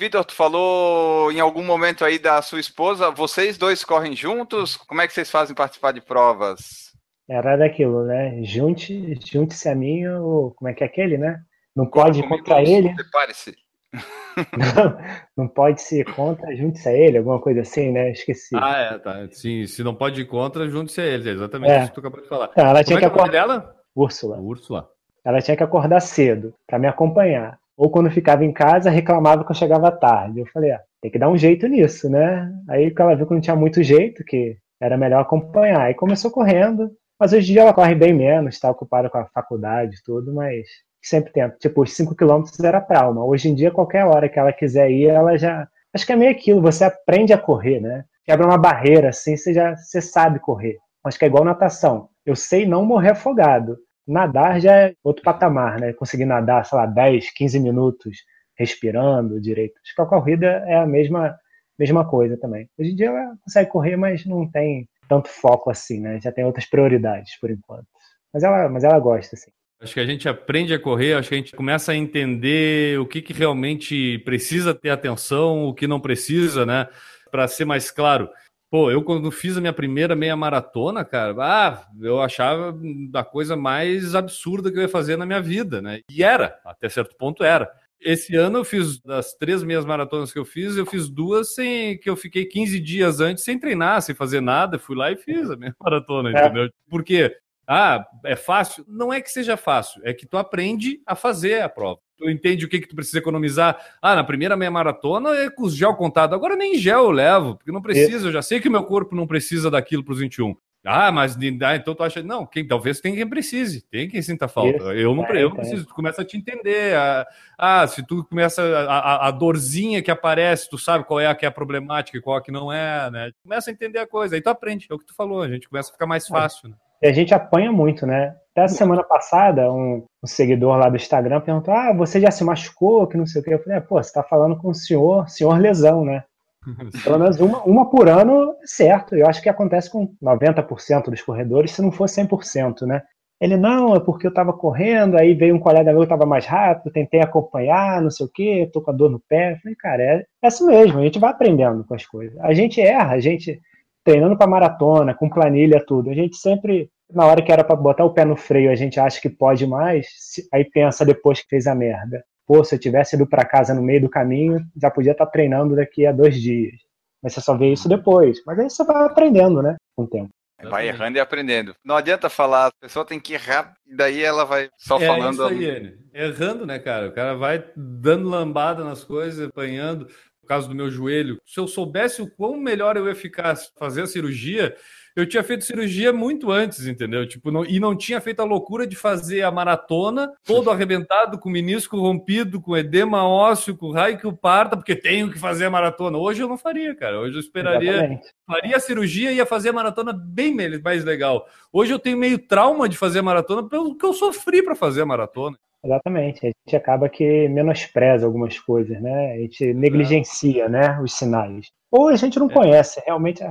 Vitor, tu falou em algum momento aí da sua esposa, vocês dois correm juntos? Como é que vocês fazem participar de provas? Era daquilo, né? Junte, junte-se a mim, ou como é que é aquele, né? Não pode ir contra ele, Separe-se. não, não pode ser contra, junte-se a ele, alguma coisa assim, né? Esqueci. Ah, é, tá. Sim, se não pode ir contra, junte-se a eles. É exatamente É. isso que tu acabou de falar. Então, ela Como tinha é que é acordar. dela? Úrsula. Úrsula. Ela tinha que acordar cedo para me acompanhar. Ou quando ficava em casa, reclamava que eu chegava tarde. Eu falei, ah, tem que dar um jeito nisso, né? Aí ela viu que não tinha muito jeito, que era melhor acompanhar. Aí começou correndo, mas hoje em dia ela corre bem menos, está ocupada com a faculdade e tudo, mas sempre tenta. Tipo, os 5 quilômetros era trauma. Hoje em dia, qualquer hora que ela quiser ir, ela já. Acho que é meio aquilo, você aprende a correr, né? Quebra uma barreira, assim, você já você sabe correr. Acho que é igual natação. Eu sei não morrer afogado. Nadar já é outro patamar, né? Conseguir nadar, sei lá, 10, 15 minutos respirando direito. Acho que a corrida é a mesma, mesma coisa também. Hoje em dia ela consegue correr, mas não tem tanto foco assim, né? Já tem outras prioridades por enquanto. Mas ela, mas ela gosta, assim. Acho que a gente aprende a correr, acho que a gente começa a entender o que, que realmente precisa ter atenção, o que não precisa, né? Para ser mais claro. Pô, eu quando fiz a minha primeira meia maratona, cara, ah, eu achava da coisa mais absurda que eu ia fazer na minha vida, né? E era, até certo ponto era. Esse ano eu fiz das três meias maratonas que eu fiz, eu fiz duas sem que eu fiquei 15 dias antes sem treinar, sem fazer nada, fui lá e fiz a minha maratona, É. entendeu? Por quê? Ah, é fácil? Não é que seja fácil, é que tu aprende a fazer a prova. Tu entende o que, que tu precisa economizar. Ah, na primeira meia maratona é com gel contado. Agora nem gel eu levo, porque não precisa. Eu já sei que o meu corpo não precisa daquilo para os 21. Ah, mas ah, então tu acha. Não, quem, talvez tem quem precise, tem quem sinta falta. Isso, eu não, é, eu não preciso, tu começa a te entender. Ah, ah se tu começa. A, a, a, dorzinha que aparece, tu sabe qual é a que é a problemática e qual a que não é, né? Começa a entender a coisa, aí tu aprende, é o que tu falou, a gente começa a ficar mais é. fácil. Né? E a gente apanha muito, né? Até a semana passada, um, um, seguidor lá do Instagram perguntou: Ah, você já se machucou? Que não sei o que. Eu falei: é, pô, você tá falando com o senhor, senhor lesão, né? Pelo menos uma, uma por ano, certo. Eu acho que acontece com 90% dos corredores, se não for 100%, né? Ele, não, é porque eu tava correndo, aí veio um colega meu que tava mais rápido, tentei acompanhar, não sei o quê, tô com a dor no pé. Eu falei, cara, é, é assim mesmo, a gente vai aprendendo com as coisas. A gente erra, a gente treinando para maratona, com planilha, tudo. A gente sempre, na hora que era para botar o pé no freio, a gente acha que pode mais, aí pensa depois que fez a merda pô, se eu tivesse ido para casa no meio do caminho, já podia estar tá treinando daqui a dois dias. Mas você só vê isso depois. Mas aí você vai aprendendo, né? Com o tempo. Vai errando e aprendendo. Não adianta falar, a pessoa tem que errar, e daí ela vai só é falando. Isso aí, Errando, né, cara? O cara vai dando lambada nas coisas, apanhando. Caso do meu joelho, se eu soubesse o quão melhor eu ia ficar fazer a cirurgia, eu tinha feito cirurgia muito antes, entendeu? Tipo, não, e não tinha feito a loucura de fazer a maratona, todo arrebentado, com menisco rompido, com edema ósseo, com raio que o parta, porque tenho que fazer a maratona. Hoje eu não faria, cara. Hoje eu esperaria, Exatamente. faria a cirurgia e ia fazer a maratona bem mais legal. Hoje eu tenho meio trauma de fazer a maratona pelo que eu sofri para fazer a maratona. Exatamente, a gente acaba que menospreza algumas coisas, né? A gente negligencia, né, os sinais. Ou a gente não é. conhece, realmente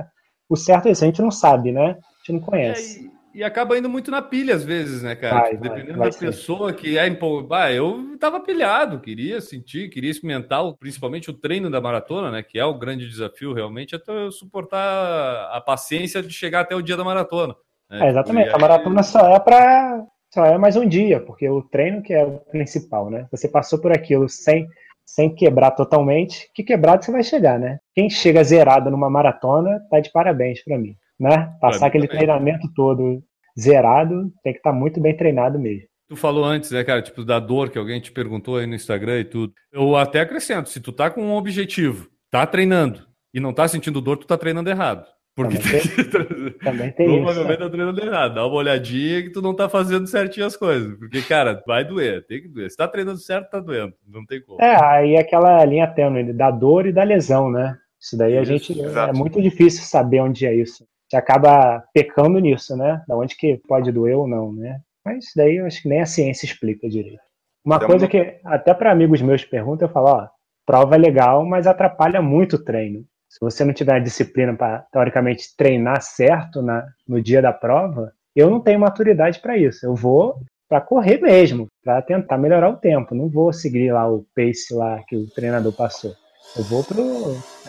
o certo é isso, a gente não sabe, né? A gente não conhece. É, e, e, acaba indo muito na pilha às vezes, né, cara? Vai, tipo, dependendo vai, vai da pessoa que é empolgada. eu tava pilhado, queria sentir, queria experimentar, principalmente o treino da maratona, né? Que é o grande desafio realmente, até eu suportar a paciência de chegar até o dia da maratona. Né? É, exatamente. A maratona só é para só é mais um dia, porque o treino que é o principal, né? Você passou por aquilo sem sem quebrar totalmente, que quebrado você vai chegar, né? Quem chega zerado numa maratona, tá de parabéns para mim, né? Passar aquele também. treinamento todo zerado, tem que estar tá muito bem treinado mesmo. Tu falou antes, né, cara, tipo, da dor que alguém te perguntou aí no Instagram e tudo. Eu até acrescento, se tu tá com um objetivo, tá treinando e não tá sentindo dor, tu tá treinando errado. Porque também tem, também tem provavelmente isso, tá treinando errado. Dá uma olhadinha que tu não tá fazendo certinho as coisas. Porque, cara, vai doer, tem que doer. Se tá treinando certo, tá doendo. Não tem como. É, aí aquela linha tênue da dor e da lesão, né? Isso daí a gente. Exato. É muito difícil saber onde é isso. Gente acaba pecando nisso, né? Da onde que pode doer ou não, né? Mas isso daí eu acho que nem a ciência explica direito. Uma então, coisa que até para amigos meus perguntam, eu falo, ó, prova é legal, mas atrapalha muito o treino se você não tiver a disciplina para, teoricamente, treinar certo na, no dia da prova, eu não tenho maturidade para isso. Eu vou para correr mesmo, para tentar melhorar o tempo. Não vou seguir lá o pace lá que o treinador passou. Eu vou para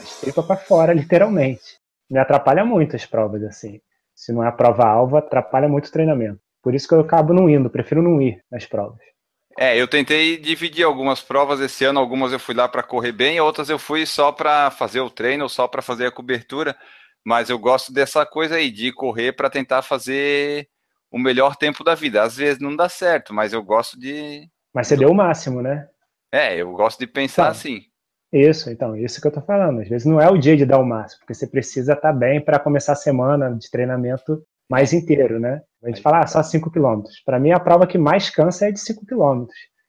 as tripas para fora, literalmente. Me atrapalha muito as provas assim. Se não é a prova alva, atrapalha muito o treinamento. Por isso que eu acabo não indo, prefiro não ir nas provas. É, eu tentei dividir algumas provas esse ano, algumas eu fui lá para correr bem, outras eu fui só para fazer o treino, só para fazer a cobertura, mas eu gosto dessa coisa aí, de correr para tentar fazer o melhor tempo da vida. Às vezes não dá certo, mas eu gosto de. Mas você deu o máximo, né? É, eu gosto de pensar então, assim. Isso, então, isso que eu tô falando. Às vezes não é o dia de dar o máximo, porque você precisa estar tá bem para começar a semana de treinamento mais inteiro, né? A gente fala, ah, só 5 km. Para mim, a prova que mais cansa é de 5 km.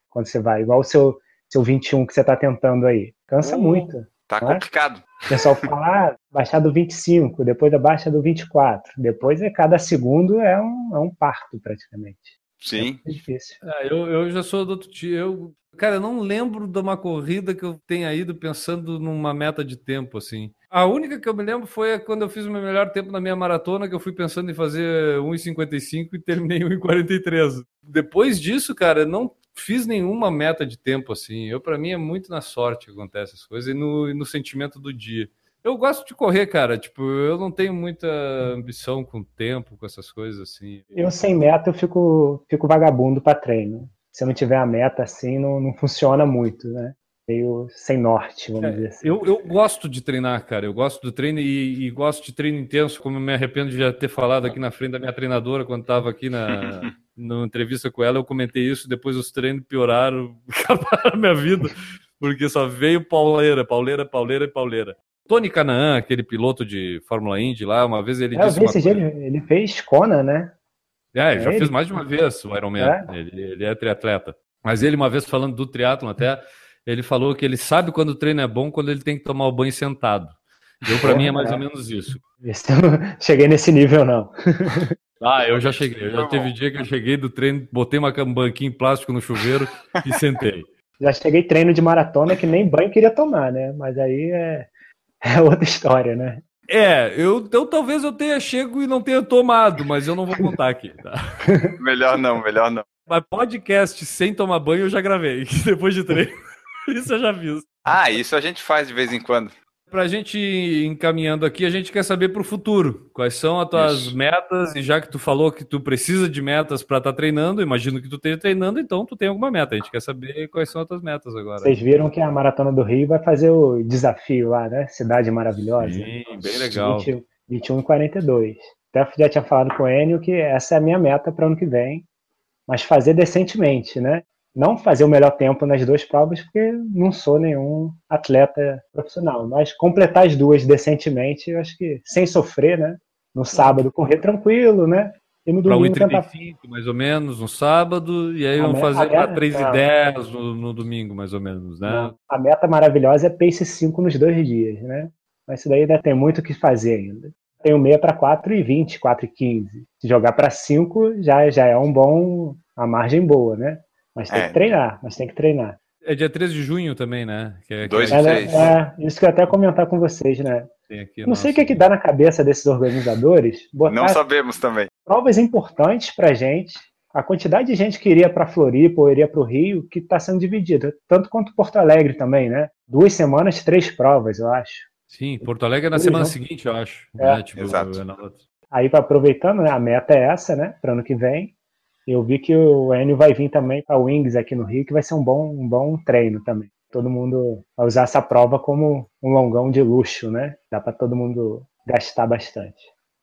Quando você vai, igual o seu, seu 21 que você está tentando aí. Cansa uh, muito. Tá é? complicado. O pessoal fala, ah, baixar do 25, depois da baixa do 24. Depois, é cada segundo é um, é um parto, praticamente. Sim. É difícil. É, eu, eu já sou do outro tipo. Eu, cara, eu não lembro de uma corrida que eu tenha ido pensando numa meta de tempo, assim. A única que eu me lembro foi quando eu fiz o meu melhor tempo na minha maratona, que eu fui pensando em fazer 1,55 e terminei 1,43. Depois disso, cara, não fiz nenhuma meta de tempo assim. Eu, para mim, é muito na sorte que acontece as coisas e no, e no sentimento do dia. Eu gosto de correr, cara. Tipo, eu não tenho muita ambição com tempo, com essas coisas assim. Eu sem meta eu fico, fico vagabundo para treino. Se eu não tiver a meta assim, não, não funciona muito, né? meio sem norte, vamos É, dizer assim. Eu, eu gosto de treinar, cara. Eu gosto do treino e, e gosto de treino intenso, como eu me arrependo de já ter falado aqui na frente da minha treinadora quando estava aqui na, na entrevista com ela. Eu comentei isso, depois os treinos pioraram, acabaram a minha vida, porque só veio pauleira, pauleira, pauleira e pauleira. Tony Canaan, aquele piloto de Fórmula Indy lá, uma vez ele É, eu disse vi esse dia, coisa. ele, ele fez Kona, né? É, já É, fez ele- mais de uma vez o Ironman. É? Ele, ele é triatleta. Mas ele, uma vez falando do triatlon até, ele falou que ele sabe quando o treino é bom quando ele tem que tomar o banho sentado. Eu, para mim, é mais ou menos isso. Esse eu não cheguei nesse nível, não. Ah, eu já cheguei. Eu já teve dia que eu cheguei do treino, botei uma um banquinho plástico no chuveiro e sentei. Já cheguei treino de maratona que nem banho queria tomar, né? Mas aí é, é outra história, né? É, eu, eu talvez eu tenha chego e não tenha tomado, mas eu não vou contar aqui, tá? Melhor não, melhor não. Mas podcast sem tomar banho eu já gravei, depois de treino. Isso eu já fiz. Ah, isso a gente faz de vez em quando. Pra gente ir encaminhando aqui, a gente quer saber pro futuro. Quais são as tuas Isso. metas? E já que tu falou que tu precisa de metas pra estar treinando, imagino que tu esteja treinando, então tu tem alguma meta. A gente quer saber quais são as tuas metas agora. Vocês viram que a Maratona do Rio vai fazer o desafio lá, né? Cidade Maravilhosa. Sim, bem legal. 20 21 e 42. Até já tinha falado com o Enio que essa é a minha meta para ano que vem, mas fazer decentemente, né? Não fazer o melhor tempo nas duas provas, porque não sou nenhum atleta profissional, mas completar as duas decentemente, eu acho que sem sofrer, né? No sábado correr tranquilo, né? E no domingo tentar 1,35 mais ou menos no sábado, e aí A vamos fazer a para meta- 3,10 no, no domingo, mais ou menos, né? A meta maravilhosa é pace 5 nos dois dias, né? Mas isso daí ainda tem muito o que fazer ainda. Tenho meia para 4 e 20, 4 e 15. Se jogar para 5 já, já é um bom, a margem boa, né? Mas tem É. que treinar, mas tem que treinar. É dia 13 de junho também, né? Que é, que Dois é- de É, seis. é, isso que eu até comentar com vocês, né? aqui Não sei o que, é que dá na cabeça desses organizadores botar Não sabemos também. provas importantes pra gente. A quantidade de gente que iria para Floripa ou iria para o Rio, que está sendo dividida, tanto quanto Porto Alegre também, né? Duas semanas, três provas, eu acho. Sim, Porto Alegre é na Eles semana não- seguinte, eu acho. É, né? Tipo, exato. Aí, aproveitando, né, a meta é essa, né, para ano que vem. Eu vi que o Enio vai vir também para Wings aqui no Rio, que vai ser um bom, um bom treino também. Todo mundo vai usar essa prova como um longão de luxo, né? Dá para todo mundo gastar bastante.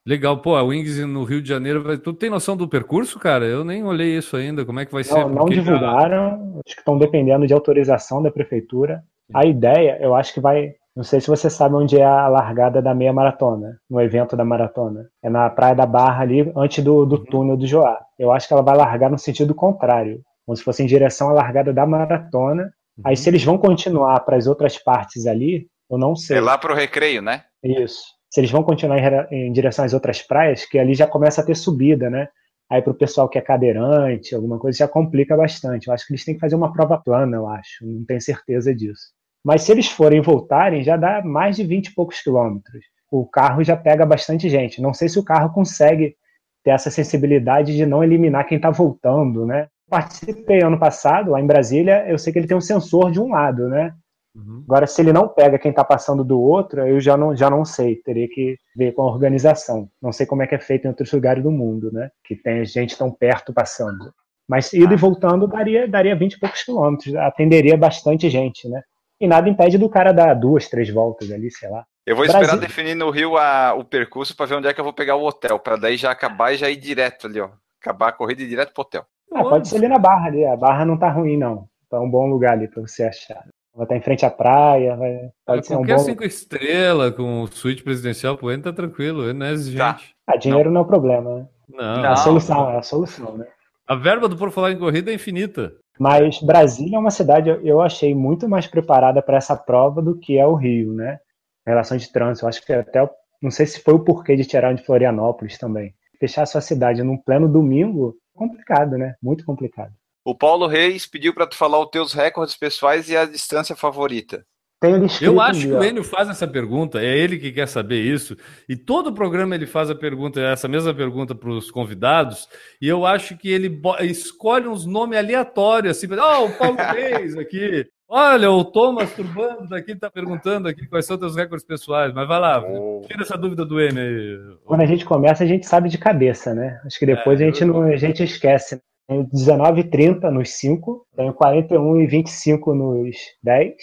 Legal, pô, a Wings no Rio de Janeiro, vai- tu tem noção do percurso, cara? Eu nem olhei isso ainda, como é que vai ser? Não, não Porque já- divulgaram, acho que estão dependendo de autorização da prefeitura. A ideia, eu acho que vai. Não sei se você sabe onde é a largada da meia maratona, no evento da maratona. É na Praia da Barra ali, antes do, do túnel do Joá. Eu acho que ela vai largar no sentido contrário, como se fosse em direção à largada da maratona. Aí, se eles vão continuar para as outras partes ali, eu não sei. É lá pro recreio, né? Isso. Se eles vão continuar em, em direção às outras praias, que ali já começa a ter subida, né? Aí para o pessoal que é cadeirante, alguma coisa, já complica bastante. Eu acho que eles têm que fazer uma prova plana, eu acho. Não tenho certeza disso. Mas se eles forem voltarem, já dá mais de 20 e poucos quilômetros. O carro já pega bastante gente. Não sei se o carro consegue ter essa sensibilidade de não eliminar quem está voltando, né? Participei ano passado, lá em Brasília, eu sei que ele tem um sensor de um lado, né? Uhum. Agora, se ele não pega quem está passando do outro, eu já não, já não sei. Teria que ver com a organização. Não sei como é que é feito em outros lugares do mundo, né? Que tem gente tão perto passando. Mas indo e voltando daria, daria 20 e poucos quilômetros. Atenderia bastante gente, né? E nada impede do cara dar duas, três voltas ali, sei lá. Eu vou esperar Brasil. definir no Rio a- o percurso para ver onde é que eu vou pegar o hotel, para daí já acabar e já ir direto ali, ó. Acabar a corrida e ir direto pro hotel. Ah, pode ser ali na Barra ali. A Barra não tá ruim, não. Tá um bom lugar ali para você achar. Vai estar em frente à praia, vai, pode ser um Qualquer bom. cinco estrelas com suíte presidencial, pô, ele tá tranquilo, ele não é exigente. Tá. Ah, dinheiro não. é o problema, né? Não, É a Não. solução, é a solução, né? A verba do Por Falar em Corrida é infinita. Mas Brasília é uma cidade, eu- achei muito mais preparada para essa prova do que é o Rio, né? Em relação de trânsito, eu acho que até, não sei se foi o porquê de tirar de Florianópolis também. Fechar sua cidade num pleno domingo, complicado, né? Muito complicado. O Paulo Reis pediu para tu falar os teus recordes pessoais e a distância favorita. Eu acho que o. Enio faz essa pergunta, é ele que quer saber isso, e todo programa ele faz a pergunta, essa mesma pergunta para os convidados, e eu acho que ele escolhe uns nomes aleatórios, assim, ó, o Paulo Reis aqui, olha, o Thomas Turbando daqui está perguntando aqui quais são teus recordes pessoais, mas vai lá, Oh. tira essa dúvida do Enio aí. Quando a gente começa, a gente sabe de cabeça, né? Acho que depois É, a, gente eu- não, a gente esquece. Tenho 19 e 30 nos 5, tenho 41 e 25 nos 10,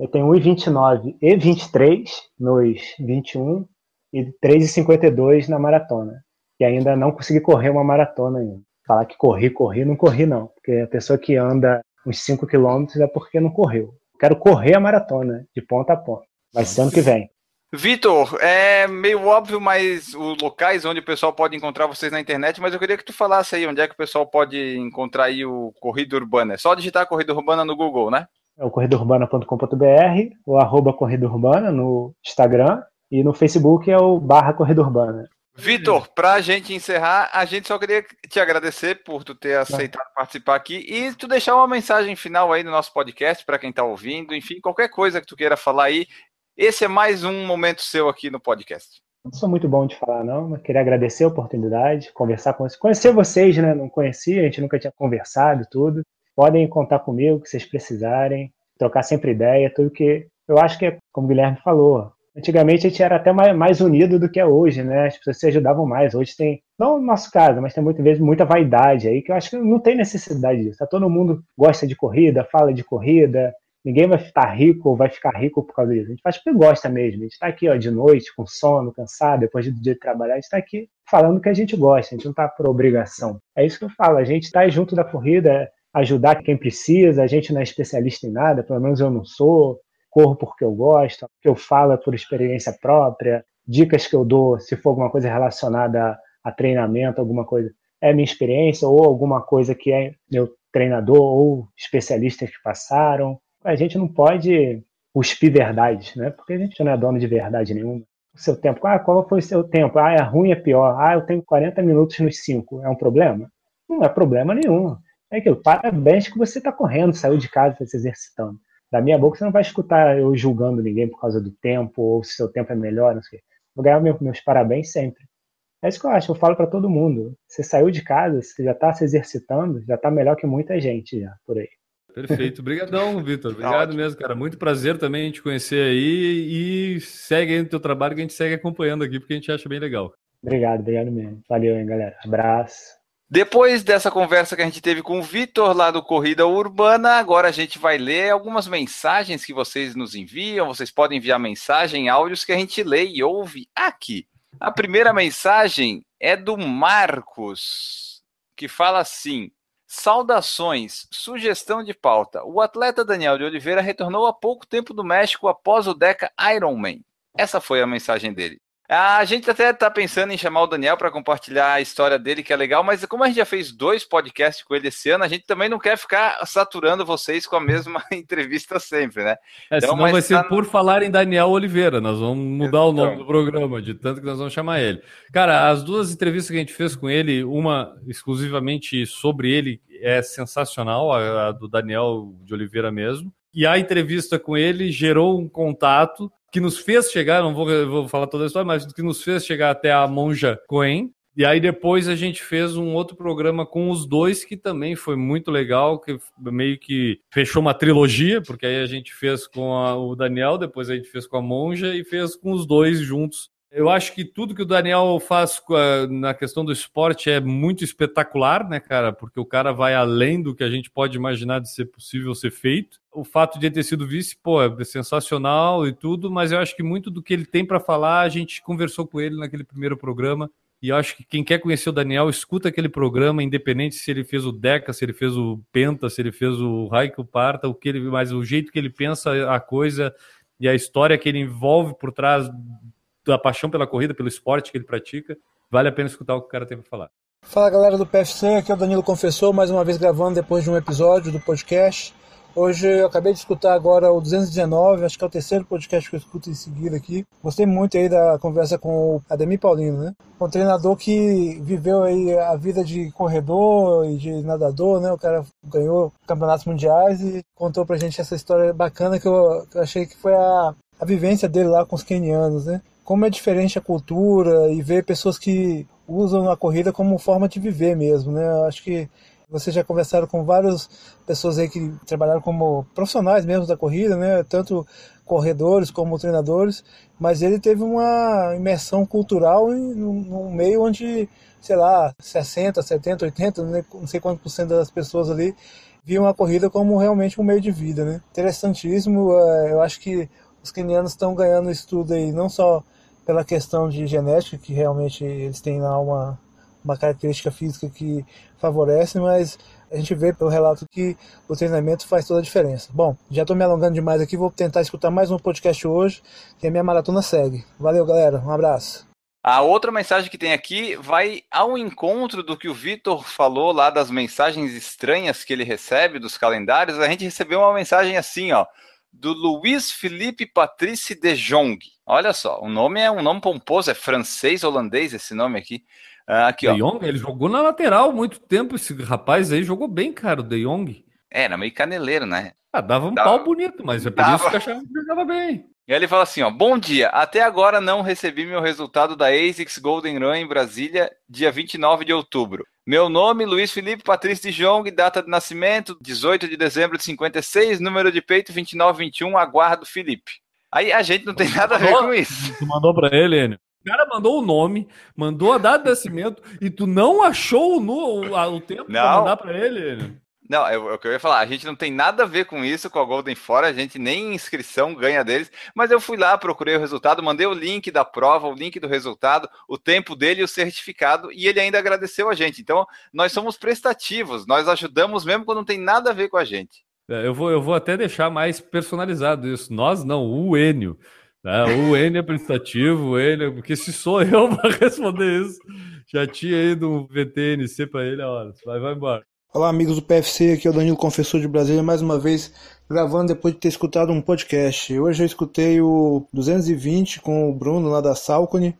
eu tenho 1 e 29 e 23 nos 21 e 3 e 52 na maratona. E ainda não consegui correr uma maratona ainda. Falar que corri, corri, não corri não. Porque a pessoa que anda uns 5 quilômetros é porque não correu. Quero correr a maratona, de ponta a ponta. Vai ser ano que vem. Vitor, é meio óbvio, mas os locais onde o pessoal pode encontrar vocês na internet, mas eu queria que tu falasse aí onde é que o pessoal pode encontrar aí o Corrida Urbana. É só digitar Corrida Urbana no Google, né? É o corridaurbana.com.br, o arroba Corrida Urbana no Instagram e no Facebook é o barra Corrida Urbana. Vitor, para a gente encerrar, a gente só queria te agradecer por tu ter aceitado participar aqui e tu deixar uma mensagem final aí no nosso podcast para quem está ouvindo, enfim, qualquer coisa que tu queira falar aí, esse é mais um momento seu aqui no podcast. Não sou muito bom de falar, não, mas queria agradecer a oportunidade, conversar com vocês. Conhecer vocês, né? Não conhecia, a gente nunca tinha conversado tudo. Podem contar comigo, que vocês precisarem, trocar sempre ideia, tudo que. Eu acho que, é, como o Guilherme falou, antigamente a gente era até mais, unido do que é hoje, né? As pessoas se ajudavam mais. Hoje tem, não no nosso caso, mas tem muitas vezes muita vaidade aí, que eu acho que não tem necessidade disso. Tá? Todo mundo gosta de corrida, fala de corrida, Ninguém vai ficar rico ou vai ficar rico por causa disso. A gente faz porque gosta mesmo. A gente está aqui ó, de noite, com sono, cansado, depois do dia de trabalhar, a gente está aqui falando que a gente gosta, a gente não está por obrigação. É isso que eu falo, a gente está junto da corrida, ajudar quem precisa, a gente não é especialista em nada, pelo menos eu não sou, corro porque eu gosto, que eu falo é por experiência própria, dicas que eu dou, se for alguma coisa relacionada a, treinamento, alguma coisa, é minha experiência, ou alguma coisa que é meu treinador ou especialistas que passaram, a gente não pode cuspir verdades, né? Porque a gente não é dono de verdade nenhuma. O seu tempo, ah, qual foi o seu tempo? Ah, é ruim, é pior. Ah, eu tenho 40 minutos nos 5. É um problema? Não é problema nenhum. É aquilo, parabéns que você está correndo, saiu de casa, está se exercitando. Da minha boca você não vai escutar eu julgando ninguém por causa do tempo, ou se seu tempo é melhor, não sei. Vou ganhar meus parabéns sempre. É isso que eu acho, eu falo para todo mundo. Você saiu de casa, você já está se exercitando, já está melhor que muita gente já por aí. Perfeito. Obrigadão, Vitor. Obrigado mesmo, cara. Muito prazer também te conhecer aí e segue aí no teu trabalho que a gente segue acompanhando aqui porque a gente acha bem legal. Obrigado, obrigado mesmo. Valeu, hein, galera. Abraço. Depois dessa conversa que a gente teve com o Vitor lá do Corrida Urbana, agora a gente vai ler algumas mensagens que vocês nos enviam. Vocês podem enviar mensagem, áudios que a gente lê e ouve aqui. A primeira mensagem é do Marcos, que fala assim: Saudações. Sugestão de pauta. O atleta Daniel de Oliveira retornou há pouco tempo do México após o Deca Ironman. Essa foi a mensagem dele. A gente até está pensando em chamar o Daniel para compartilhar a história dele, que é legal, mas como a gente já fez dois podcasts com ele esse ano, a gente também não quer ficar saturando vocês com a mesma entrevista sempre, né? É, então, senão vai ser tá... por falar em Daniel Oliveira, nós vamos mudar então... o nome do programa, de tanto que nós vamos chamar ele. Cara, as duas entrevistas que a gente fez com ele, uma exclusivamente sobre ele, é sensacional, a, a do Daniel de Oliveira mesmo. E a entrevista com ele gerou um contato que nos fez chegar, não vou, vou falar toda a história, mas que nos fez chegar até a Monja Coen. E aí depois a gente fez um outro programa com os dois que também foi muito legal, que meio que fechou uma trilogia, porque aí a gente fez com a, o Daniel, depois a gente fez com a Monja e fez com os dois juntos eu acho que tudo que o Daniel faz na questão do esporte é muito espetacular, né, cara? Porque o cara vai além do que a gente pode imaginar de ser possível ser feito. O fato de ele ter sido vice, pô, é sensacional e tudo, mas eu acho que muito do que ele tem para falar, a gente conversou com ele naquele primeiro programa. E eu acho que quem quer conhecer o Daniel, escuta aquele programa, independente se ele fez o Deca, se ele fez o Penta, se ele fez o Raiko Parta, o que ele, mas o jeito que ele pensa a coisa e a história que ele envolve por trás da paixão pela corrida, pelo esporte que ele pratica, vale a pena escutar o que o cara tem para falar. Fala galera do PFC, aqui é o Danilo Confessor, mais uma vez gravando depois de um episódio do podcast. Hoje eu acabei de escutar agora o 219, acho que é o terceiro podcast que eu escuto em seguida aqui. Gostei muito aí da conversa com o Ademir Paulino, né? Um treinador que viveu aí a vida de corredor e de nadador, né? O cara ganhou campeonatos mundiais e contou pra gente essa história bacana que eu, que eu achei que foi a, a vivência dele lá com os kenianos, né? Como é diferente a cultura e ver pessoas que usam a corrida como forma de viver mesmo, né? Acho que Vocês já conversaram com várias pessoas aí que trabalharam como profissionais mesmo da corrida, né? Tanto corredores como treinadores, mas ele teve uma imersão cultural em num meio onde, sei lá, 60, 70, 80, não sei quantos por cento das pessoas ali viam a corrida como realmente um meio de vida, né? Interessantíssimo, é, eu acho que os quenianos estão ganhando estudo aí não só pela questão de genética, que realmente eles têm lá uma, uma característica física que favorece, mas a gente vê pelo relato que o treinamento faz toda a diferença. Bom, já estou me alongando demais aqui, vou tentar escutar mais um podcast hoje e a minha maratona segue. Valeu, galera, um abraço. A outra mensagem que tem aqui vai ao encontro do que o Vitor falou lá das mensagens estranhas que ele recebe dos calendários. A gente recebeu uma mensagem assim, ó, do Luiz Felipe Patrice de Jong. Olha só, o nome é um nome pomposo, é francês, holandês esse nome aqui. Uh, aqui, de Jong, ele jogou na lateral muito tempo. Esse rapaz aí jogou bem, cara, o De Jong. É, era meio caneleiro, né? Ah, dava um dava... pau bonito, mas é por dava... isso que achava que jogava bem. E aí ele fala assim, ó, bom dia, até agora não recebi meu resultado da ASICS Golden Run em Brasília, dia 29 de outubro. Meu nome, Luiz Felipe Patrício de Jong, data de nascimento, 18 de dezembro de 56, número de peito 2921, aguardo Felipe. Aí a gente não tem nada a ver com isso. Tu mandou pra ele, Enio? O cara mandou o nome, mandou a data de nascimento e tu não achou o, no, o, o tempo não. pra mandar pra ele, Enio? Não, é, é o que eu ia falar. A gente não tem nada a ver com isso, com a Golden Fora. A gente nem inscrição ganha deles. Mas eu fui lá, procurei o resultado, mandei o link da prova, o link do resultado, o tempo dele e o certificado. E ele ainda agradeceu a gente. Então, nós somos prestativos. Nós ajudamos mesmo quando não tem nada a ver com a gente. É, eu vou, eu vou até deixar mais personalizado isso. Nós não, o Enio. Né? O Enio é prestativo, o Enio, porque se sou eu para responder isso, já tinha ido um VTNC para ele a hora. Vai, vai embora. Olá, amigos do PFC, aqui é o Danilo Confessor de Brasília, mais uma vez gravando depois de ter escutado um podcast. Hoje eu escutei o 220 com o Bruno lá da Salcone.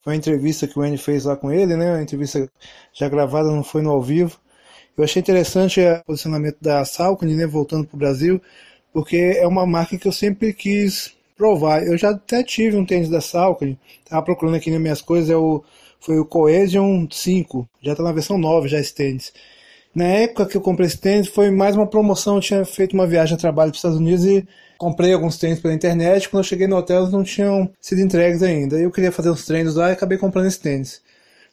Foi uma entrevista que o Andy fez lá com ele, né? Uma entrevista já gravada, não foi no ao vivo. Eu achei interessante o posicionamento da Salcone, né? Voltando para o Brasil, porque é uma marca que eu sempre quis provar. Eu já até tive um tênis da Salcone, tava procurando aqui nas minhas coisas, é o, foi o Cohesion 5, já está na versão 9 já esse tênis. Na época que eu comprei esse tênis, foi mais uma promoção. Eu tinha feito uma viagem a trabalho para os Estados Unidos e comprei alguns tênis pela internet. Quando eu cheguei no hotel, eles não tinham sido entregues ainda. Eu queria fazer uns treinos lá e acabei comprando esse tênis.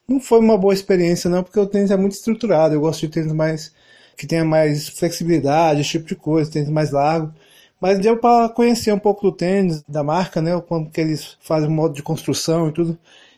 Não foi uma boa experiência, não, porque o tênis é muito estruturado. Eu gosto de tênis mais que tenha mais flexibilidade, esse tipo de coisa, tênis mais largo. Mas deu para conhecer um pouco do tênis, da marca, né? Como que eles fazem o modo de construção e tudo.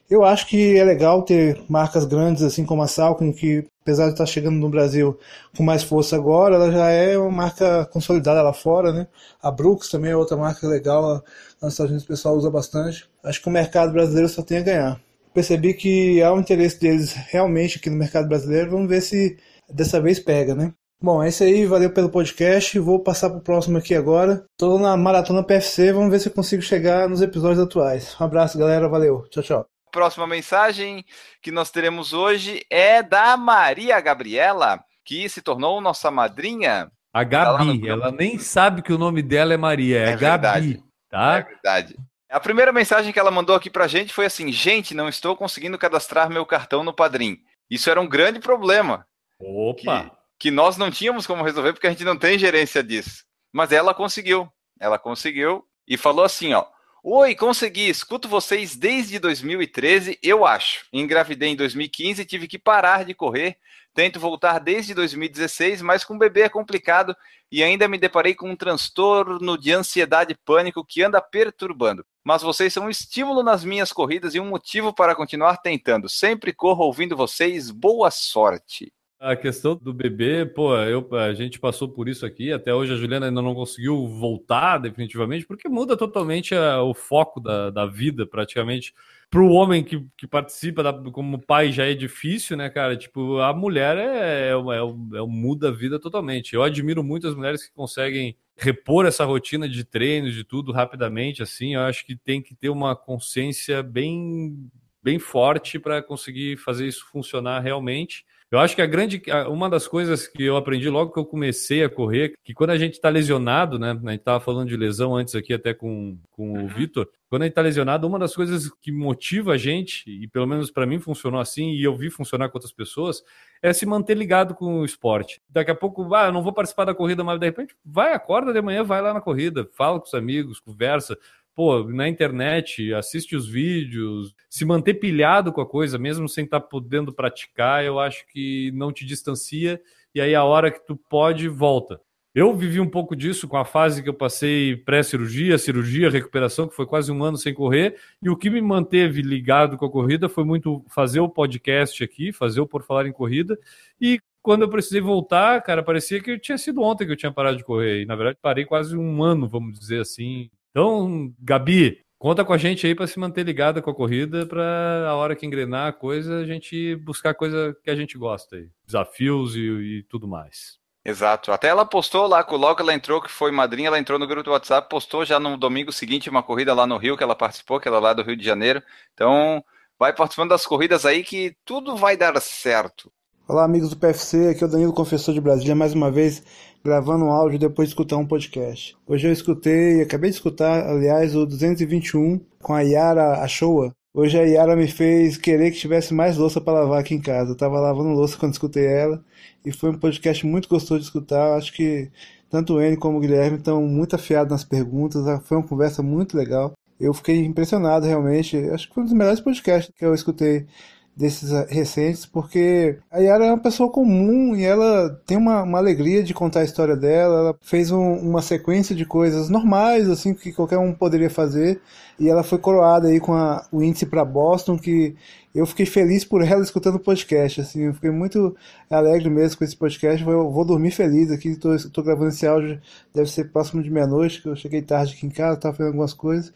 Eu acho que é legal ter marcas grandes assim como a Salcom, que apesar de estar chegando no Brasil com mais força agora, ela já é uma marca consolidada lá fora, né? A Brooks também é outra marca legal, nos Estados Unidos o pessoal usa bastante. Acho que o mercado brasileiro só tem a ganhar. Percebi que há um interesse deles realmente aqui no mercado brasileiro, vamos ver se dessa vez pega, né? Bom, é isso aí, valeu pelo podcast. Vou passar para o próximo aqui agora. Estou na Maratona PFC, vamos ver se eu consigo chegar nos episódios atuais. Um abraço, galera, valeu. Tchau, tchau próxima mensagem que nós teremos hoje é da Maria Gabriela, que se tornou nossa madrinha. A Gabi, tá ela nem sabe que o nome dela é Maria, é, é Gabi, tá? É verdade. A primeira mensagem que ela mandou aqui pra gente foi assim: gente, não estou conseguindo cadastrar meu cartão no Padrim. Isso era um grande problema. Opa! Que, que nós não tínhamos como resolver porque a gente não tem gerência disso. Mas ela conseguiu. Ela conseguiu e falou assim: ó, Oi, consegui. Escuto vocês desde 2013, eu acho. Engravidei em 2015 e tive que parar de correr. Tento voltar desde 2016, mas com bebê é complicado e ainda me deparei com um transtorno de ansiedade e pânico que anda perturbando. Mas vocês são um estímulo nas minhas corridas e um motivo para continuar tentando. Sempre corro ouvindo vocês. Boa sorte. A questão do bebê, pô, eu, a gente passou por isso aqui. Até hoje a Juliana ainda não conseguiu voltar definitivamente, porque muda totalmente a, o foco da, da vida, praticamente. Para o homem que, que participa da, como pai já é difícil, né, cara? Tipo, a mulher é, é, é, é, muda a vida totalmente. Eu admiro muito as mulheres que conseguem repor essa rotina de treinos, de tudo rapidamente, assim. Eu acho que tem que ter uma consciência bem, bem forte para conseguir fazer isso funcionar realmente Eu acho que a grande, uma das coisas que eu aprendi logo que eu comecei a correr, que quando a gente está lesionado, né? A gente estava falando de lesão antes aqui até com, com o uhum. Vitor. Quando a gente está lesionado, uma das coisas que motiva a gente, e pelo menos para mim funcionou assim, e eu vi funcionar com outras pessoas, é se manter ligado com o esporte. Daqui a pouco, ah, não vou participar da corrida, mas de repente, vai, acorda de manhã, vai lá na corrida, fala com os amigos, conversa pô, na internet, assiste os vídeos, se manter pilhado com a coisa, mesmo sem estar tá podendo praticar, eu acho que não te distancia e aí a hora que tu pode, volta. Eu vivi um pouco disso com a fase que eu passei pré-cirurgia, cirurgia, recuperação, que foi quase um ano sem correr, e o que me manteve ligado com a corrida foi muito fazer o podcast aqui, fazer o Por Falar em Corrida, e quando eu precisei voltar, cara, parecia que tinha sido ontem que eu tinha parado de correr, e na verdade parei quase um ano, vamos dizer assim, então, Gabi, conta com a gente aí para se manter ligada com a corrida, para a hora que engrenar a coisa, a gente buscar coisa que a gente gosta aí, desafios e, e tudo mais. Exato. Até ela postou lá, logo ela entrou, que foi madrinha, ela entrou no grupo do WhatsApp, postou já no domingo seguinte uma corrida lá no Rio, que ela participou, que ela é lá do Rio de Janeiro. Então, vai participando das corridas aí que tudo vai dar certo. Olá, amigos do PFC, aqui é o Danilo Confessor de Brasília, mais uma vez gravando um áudio depois de escutar um podcast. Hoje eu escutei, acabei de escutar, aliás, o 221 com a Yara Achoa. Hoje a Yara me fez querer que tivesse mais louça para lavar aqui em casa. Eu tava lavando louça quando escutei ela e foi um podcast muito gostoso de escutar. Acho que tanto o N como o Guilherme estão muito afiados nas perguntas. Foi uma conversa muito legal. Eu fiquei impressionado realmente. Acho que foi um dos melhores podcasts que eu escutei desses ah, recentes, porque a Yara é uma pessoa comum e ela tem uma, uma alegria de contar a história dela. Ela fez um, uma sequência de coisas normais, assim, que qualquer um poderia fazer. E ela foi coroada aí com a, o índice para Boston, que eu fiquei feliz por ela escutando o podcast. Assim, eu fiquei muito alegre mesmo com esse podcast. Eu vou dormir feliz aqui. Estou gravando esse áudio, deve ser próximo de meia-noite, que eu cheguei tarde aqui em casa, estava fazendo algumas coisas.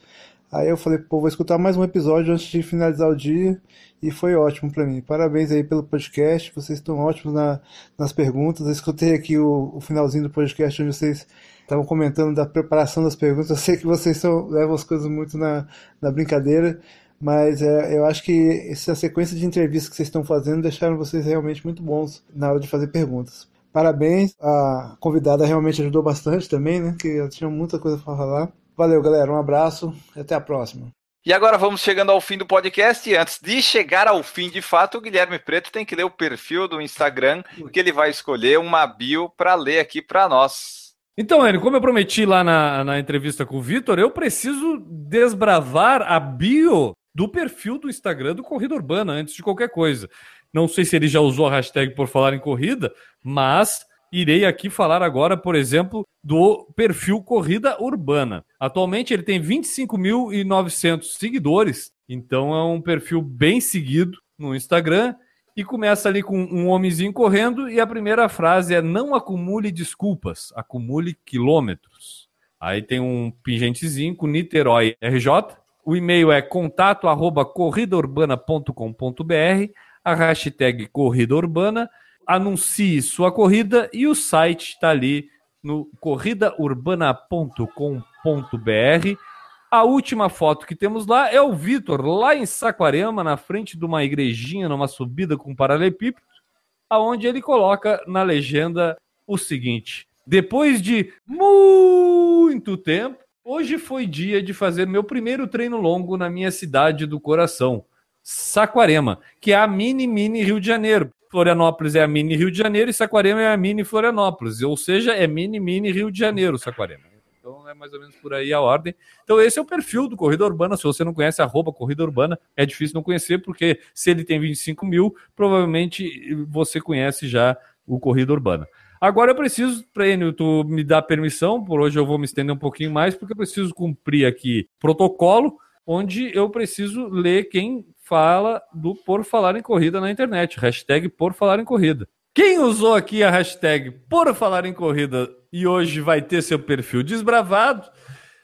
Aí eu falei, pô, vou escutar mais um episódio antes de finalizar o dia e foi ótimo para mim. Parabéns aí pelo podcast, vocês estão ótimos na, nas perguntas. Eu escutei aqui o, o, finalzinho do podcast onde vocês estavam comentando da preparação das perguntas. Eu sei que vocês são, levam as coisas muito na, na brincadeira, mas é, eu acho que essa sequência de entrevistas que vocês estão fazendo deixaram vocês realmente muito bons na hora de fazer perguntas. Parabéns, a convidada realmente ajudou bastante também, né? Que ela tinha muita coisa para falar. Valeu, galera. Um abraço e até a próxima. E agora vamos chegando ao fim do podcast. E antes de chegar ao fim de fato, o Guilherme Preto tem que ler o perfil do Instagram, que ele vai escolher uma bio para ler aqui para nós. Então, Enio, como eu prometi lá na, na entrevista com o Vitor, eu preciso desbravar a bio do perfil do Instagram do Corrida Urbana antes de qualquer coisa. Não sei se ele já usou a hashtag por falar em corrida, mas irei aqui falar agora, por exemplo, do perfil Corrida Urbana. Atualmente ele tem 25.900 seguidores, então é um perfil bem seguido no Instagram e começa ali com um homenzinho correndo e a primeira frase é não acumule desculpas, acumule quilômetros. Aí tem um pingentezinho com Niterói RJ. O e-mail é contato arroba a hashtag Corrida Urbana anuncie sua corrida e o site está ali no corridaurbana.com.br. A última foto que temos lá é o Vitor, lá em Saquarema, na frente de uma igrejinha, numa subida com paralelepípedo, aonde ele coloca na legenda o seguinte: Depois de muito tempo, hoje foi dia de fazer meu primeiro treino longo na minha cidade do coração, Saquarema, que é a mini mini Rio de Janeiro. Florianópolis é a mini Rio de Janeiro e Saquarema é a mini Florianópolis, ou seja, é mini mini Rio de Janeiro, Saquarema. Então é mais ou menos por aí a ordem. Então esse é o perfil do Corrida Urbana. Se você não conhece arroba Corrida Urbana, é difícil não conhecer, porque se ele tem 25 mil, provavelmente você conhece já o Corrida Urbana. Agora eu preciso, Prêmio, tu me dá permissão, por hoje eu vou me estender um pouquinho mais, porque eu preciso cumprir aqui protocolo, onde eu preciso ler quem fala do Por Falar em Corrida na internet. Hashtag Por Falar em Corrida. Quem usou aqui a hashtag Por Falar em Corrida e hoje vai ter seu perfil desbravado,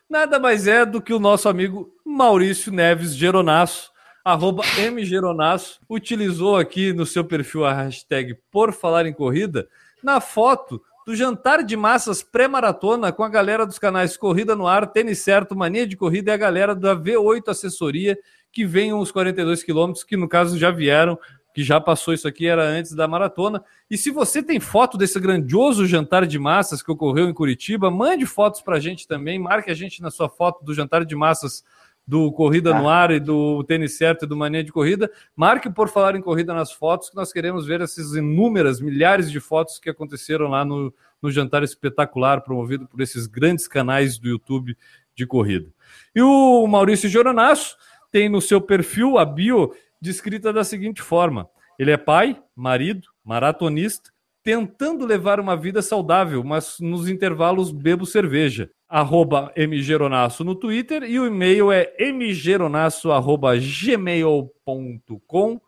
nada mais é do que o nosso amigo Maurício Neves Geronasso, arroba mgeronasso, utilizou aqui no seu perfil a hashtag Por Falar em Corrida na foto do jantar de massas pré-maratona com a galera dos canais Corrida no Ar, Tênis Certo, Mania de Corrida e a galera da V8 Assessoria, que venham os 42 quilômetros, que no caso já vieram, que já passou isso aqui, era antes da maratona. E se você tem foto desse grandioso jantar de massas que ocorreu em Curitiba, mande fotos para a gente também, marque a gente na sua foto do jantar de massas do Corrida ah. no Ar e do Tênis Certo e do Mania de Corrida. Marque por falar em corrida nas fotos, que nós queremos ver essas inúmeras, milhares de fotos que aconteceram lá no, no jantar espetacular promovido por esses grandes canais do YouTube de corrida. E o Maurício Joronasso tem no seu perfil a bio descrita da seguinte forma: ele é pai, marido, maratonista, tentando levar uma vida saudável, mas nos intervalos bebo cerveja. Arroba mgeronasso no Twitter e o e-mail é mgeronasso.gmail.com.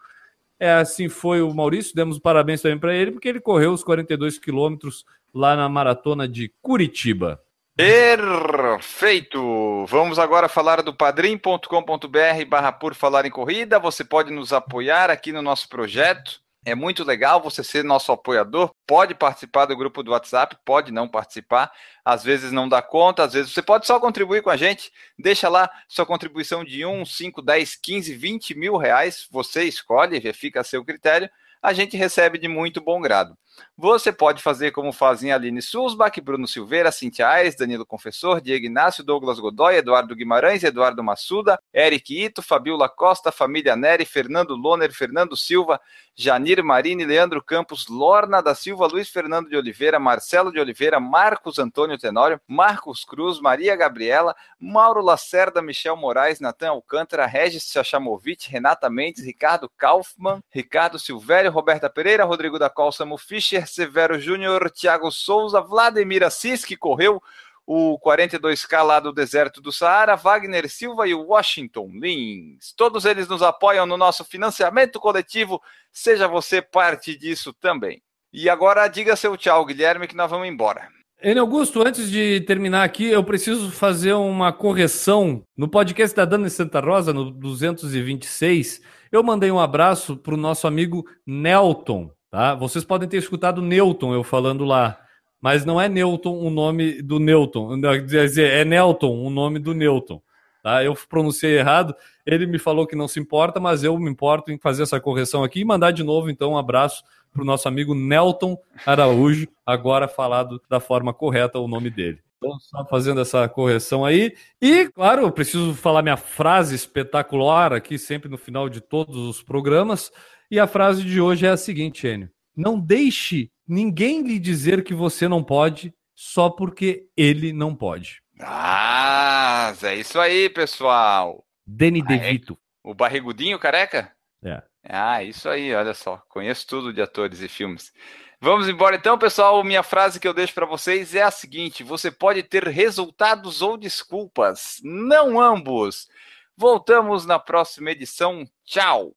É assim foi o Maurício, demos parabéns também para ele, porque ele correu os 42 quilômetros lá na maratona de Curitiba. Perfeito! Vamos agora falar do padrim.com.br barra por falar em corrida. Você pode nos apoiar aqui no nosso projeto. É muito legal você ser nosso apoiador. Pode participar do grupo do WhatsApp, pode não participar. Às vezes não dá conta, às vezes você pode só contribuir com a gente. Deixa lá sua contribuição de 1, 5, 10, 15, 20 mil reais. Você escolhe, fica a seu critério. A gente recebe de muito bom grado. Você pode fazer como fazem Aline Sulzbach, Bruno Silveira, Cintia Aires, Danilo Confessor, Diego Inácio, Douglas Godoy, Eduardo Guimarães, Eduardo Massuda, Eric Ito, Fabiola Costa, Família Neri, Fernando Loner, Fernando Silva, Janir Marini, Leandro Campos, Lorna da Silva, Luiz Fernando de Oliveira, Marcelo de Oliveira, Marcos Antônio Tenório, Marcos Cruz, Maria Gabriela, Mauro Lacerda, Michel Moraes, Natan Alcântara, Regis Chachamovic, Renata Mendes, Ricardo Kaufmann, Ricardo Silvério, Roberta Pereira, Rodrigo da Costa Mufish, Fischer, Severo Júnior, Thiago Souza, Vladimir Assis, que correu o 42K lá do deserto do Saara, Wagner Silva e Washington Lins. Todos eles nos apoiam no nosso financiamento coletivo. Seja você parte disso também. E agora diga seu tchau, Guilherme, que nós vamos embora. Enio Augusto, antes de terminar aqui, eu preciso fazer uma correção. No podcast da Dana Santa Rosa, no 226, eu mandei um abraço para o nosso amigo Nelton. Tá? Vocês podem ter escutado Newton eu falando lá, mas não é Newton o nome do Newton, quer dizer, é Nelton o nome do Newton. Tá? Eu pronunciei errado, ele me falou que não se importa, mas eu me importo em fazer essa correção aqui e mandar de novo, então, um abraço para o nosso amigo Nelton Araújo, agora falado da forma correta o nome dele. Então, só fazendo essa correção aí. E, claro, eu preciso falar minha frase espetacular aqui, sempre no final de todos os programas. E a frase de hoje é a seguinte, Enio. Não deixe ninguém lhe dizer que você não pode só porque ele não pode. Ah, é isso aí, pessoal. Danny ah, DeVito. É? O barrigudinho careca? É. Ah, isso aí, olha só. Conheço tudo de atores e filmes. Vamos embora então, pessoal. Minha frase que eu deixo para vocês é a seguinte: você pode ter resultados ou desculpas, não ambos. Voltamos na próxima edição. Tchau.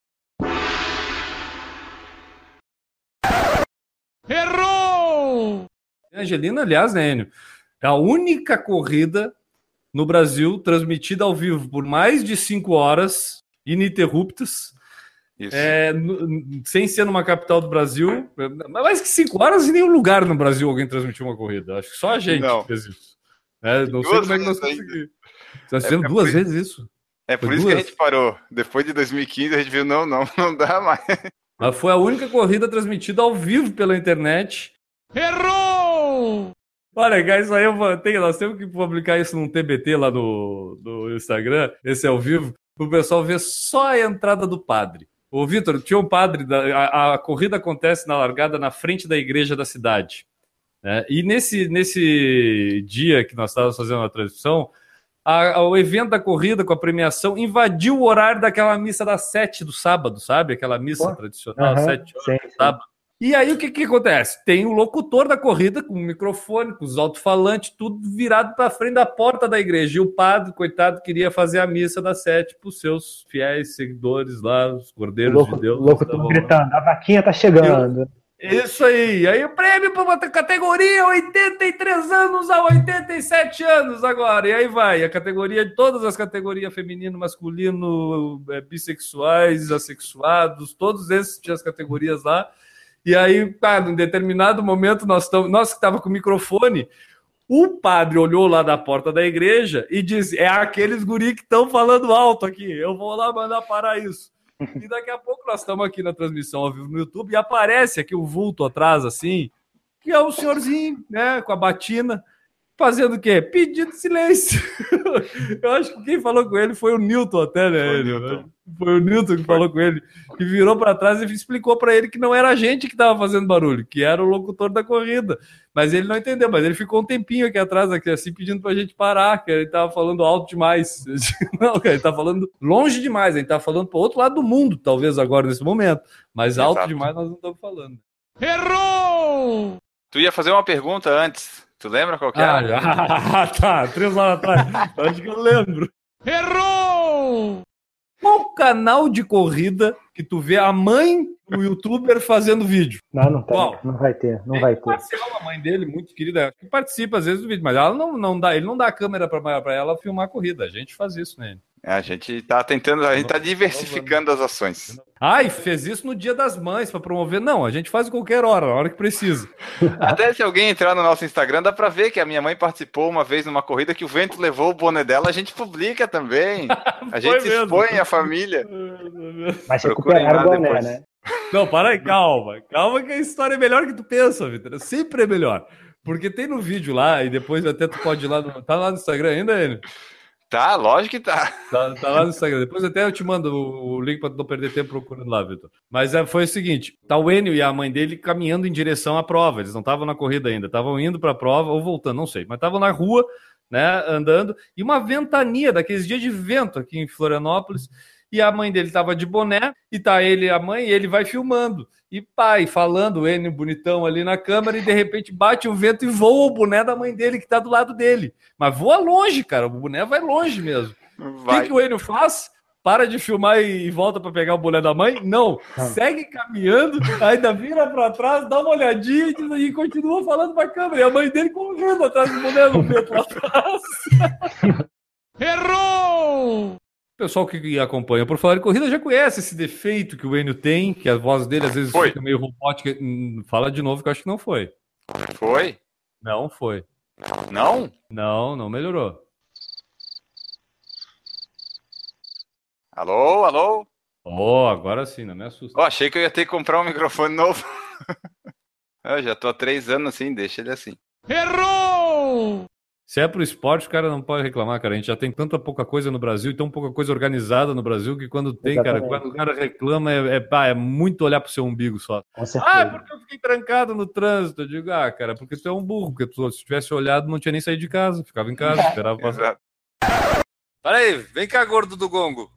Errou! Angelina, aliás, né, Enio? É a única corrida no Brasil transmitida ao vivo por mais de cinco horas, ininterruptas, é, sem ser numa capital do Brasil. Mais que cinco horas em nenhum lugar no Brasil alguém transmitiu uma corrida. Acho que só a gente não. fez isso. É, não sei como é que nós conseguimos. Nós fizemos é, duas por... vezes isso. É por isso duas. que a gente parou. Depois de 2015 a gente viu, não, não, não dá mais. Mas foi a única corrida transmitida ao vivo pela internet. Errou! Olha, guys, isso aí eu tenho, nós temos que publicar isso num TBT lá no, no Instagram, esse é ao vivo, para o pessoal ver só a entrada do padre. Ô, Vitor, tinha um padre, a, a, corrida acontece na largada na frente da igreja da cidade. Né? E nesse, nesse dia que nós estávamos fazendo a transmissão, a, o evento da corrida com a premiação invadiu o horário daquela missa das sete do sábado, sabe? Aquela missa Pô, tradicional, uhum, sete horas sim, do sábado. E aí o que, que acontece? Tem o locutor da corrida com o microfone, com os alto-falantes, tudo virado para frente da porta da igreja. E o padre, coitado, queria fazer a missa das sete para os seus fiéis seguidores lá, os cordeiros de Deus. O locutor gritando, a vaquinha tá chegando. Eu, isso aí. Aí o prêmio para uma categoria 83 anos a 87 anos agora. E aí vai. A categoria de todas as categorias feminino, masculino, é, bissexuais, assexuados, todos esses tinham as categorias lá. E aí, cara, em determinado momento, nós, estamos, nós que estava com o microfone, o padre olhou lá da porta da igreja e disse: É aqueles guri que estão falando alto aqui. Eu vou lá mandar parar isso. E daqui a pouco nós estamos aqui na transmissão ao vivo no YouTube e aparece aqui o vulto atrás, assim, que é o senhorzinho, né, com a batina, fazendo o quê? Pedindo silêncio. Eu acho que quem falou com ele foi o Newton até, né? Foi o ele, Newton. né? Foi o Newton que falou com ele, que virou para trás e explicou para ele que não era a gente que estava fazendo barulho, que era o locutor da corrida. Mas ele não entendeu, mas ele ficou um tempinho aqui atrás, aqui, assim, pedindo pra gente parar, que ele tava falando alto demais. Não, cara, ele tá falando longe demais, ele tá falando pro outro lado do mundo, talvez agora nesse momento. Mas alto Exato. demais nós não estamos falando. Errou! Tu ia fazer uma pergunta antes. Tu lembra qual que Ah, era? já. tá, três horas atrás. Acho que eu lembro. Errou! Qual canal de corrida que tu vê a mãe do youtuber fazendo vídeo? Não, não, tem, Qual? não vai ter, não vai ter. Marcela, a mãe dele, muito querida, que participa às vezes do vídeo, mas ela não, não dá, ele não dá a câmera para ela filmar a corrida. A gente faz isso nele. A gente tá tentando, a gente tá diversificando as ações. Ah, e fez isso no Dia das Mães para promover. Não, a gente faz em qualquer hora, na hora que precisa. Até se alguém entrar no nosso Instagram, dá pra ver que a minha mãe participou uma vez numa corrida que o vento levou o boné dela, a gente publica também. A gente mesmo. expõe a família. Mas Procurem recuperaram o boné, depois. né? Não, para aí, calma. Calma que a história é melhor que tu pensa, Vitor. Sempre é melhor. Porque tem no vídeo lá, e depois até tu pode ir lá no. Tá lá no Instagram ainda, ele? Tá, lógico que tá. Tá, tá lá no Instagram. Depois até eu te mando o, link para não perder tempo procurando lá, Vitor. Mas é, foi o seguinte: tá o Enio e a mãe dele caminhando em direção à prova. Eles não estavam na corrida ainda, estavam indo para a prova ou voltando, não sei. Mas estavam na rua, né, andando, e uma ventania daqueles dias de vento aqui em Florianópolis. E a mãe dele estava de boné, e tá ele e a mãe, e ele vai filmando. E pai, falando, o Enio bonitão ali na câmera, e de repente bate o vento e voa o boné da mãe dele, que tá do lado dele. Mas voa longe, cara. O boné vai longe mesmo. O que, Vai. que o Enio faz? Para de filmar e volta para pegar o boné da mãe? Não. Ah. Segue caminhando, ainda vira para trás, dá uma olhadinha e diz- e continua falando para a câmera. E a mãe dele correndo atrás do boné no vento lá atrás. Errou! Pessoal que acompanha por falar em corrida já conhece esse defeito que o Enio tem, que a voz dele às vezes Foi. fica meio robótica. Hum, Fala de novo que eu acho que não foi. Foi? Não foi. Não? Não, não melhorou. Alô, alô? Oh, agora sim, não me assusta. Ó, achei que eu ia ter que comprar um microfone novo. eu já tô há três anos assim, deixa ele assim. Errou! Se é pro esporte, o cara não pode reclamar, cara. A gente já tem tanta pouca coisa no Brasil e tão pouca coisa organizada no Brasil que quando tem, cara, Exatamente. quando o cara reclama, é, é, pá, é muito olhar pro seu umbigo só. Com Ah, porque eu fiquei trancado no trânsito. Eu digo, ah, cara, porque tu é um burro, porque tu, se tivesse olhado, não tinha nem saído de casa, ficava em casa, esperava passar. Exato. Para aí, vem cá, gordo do gongo.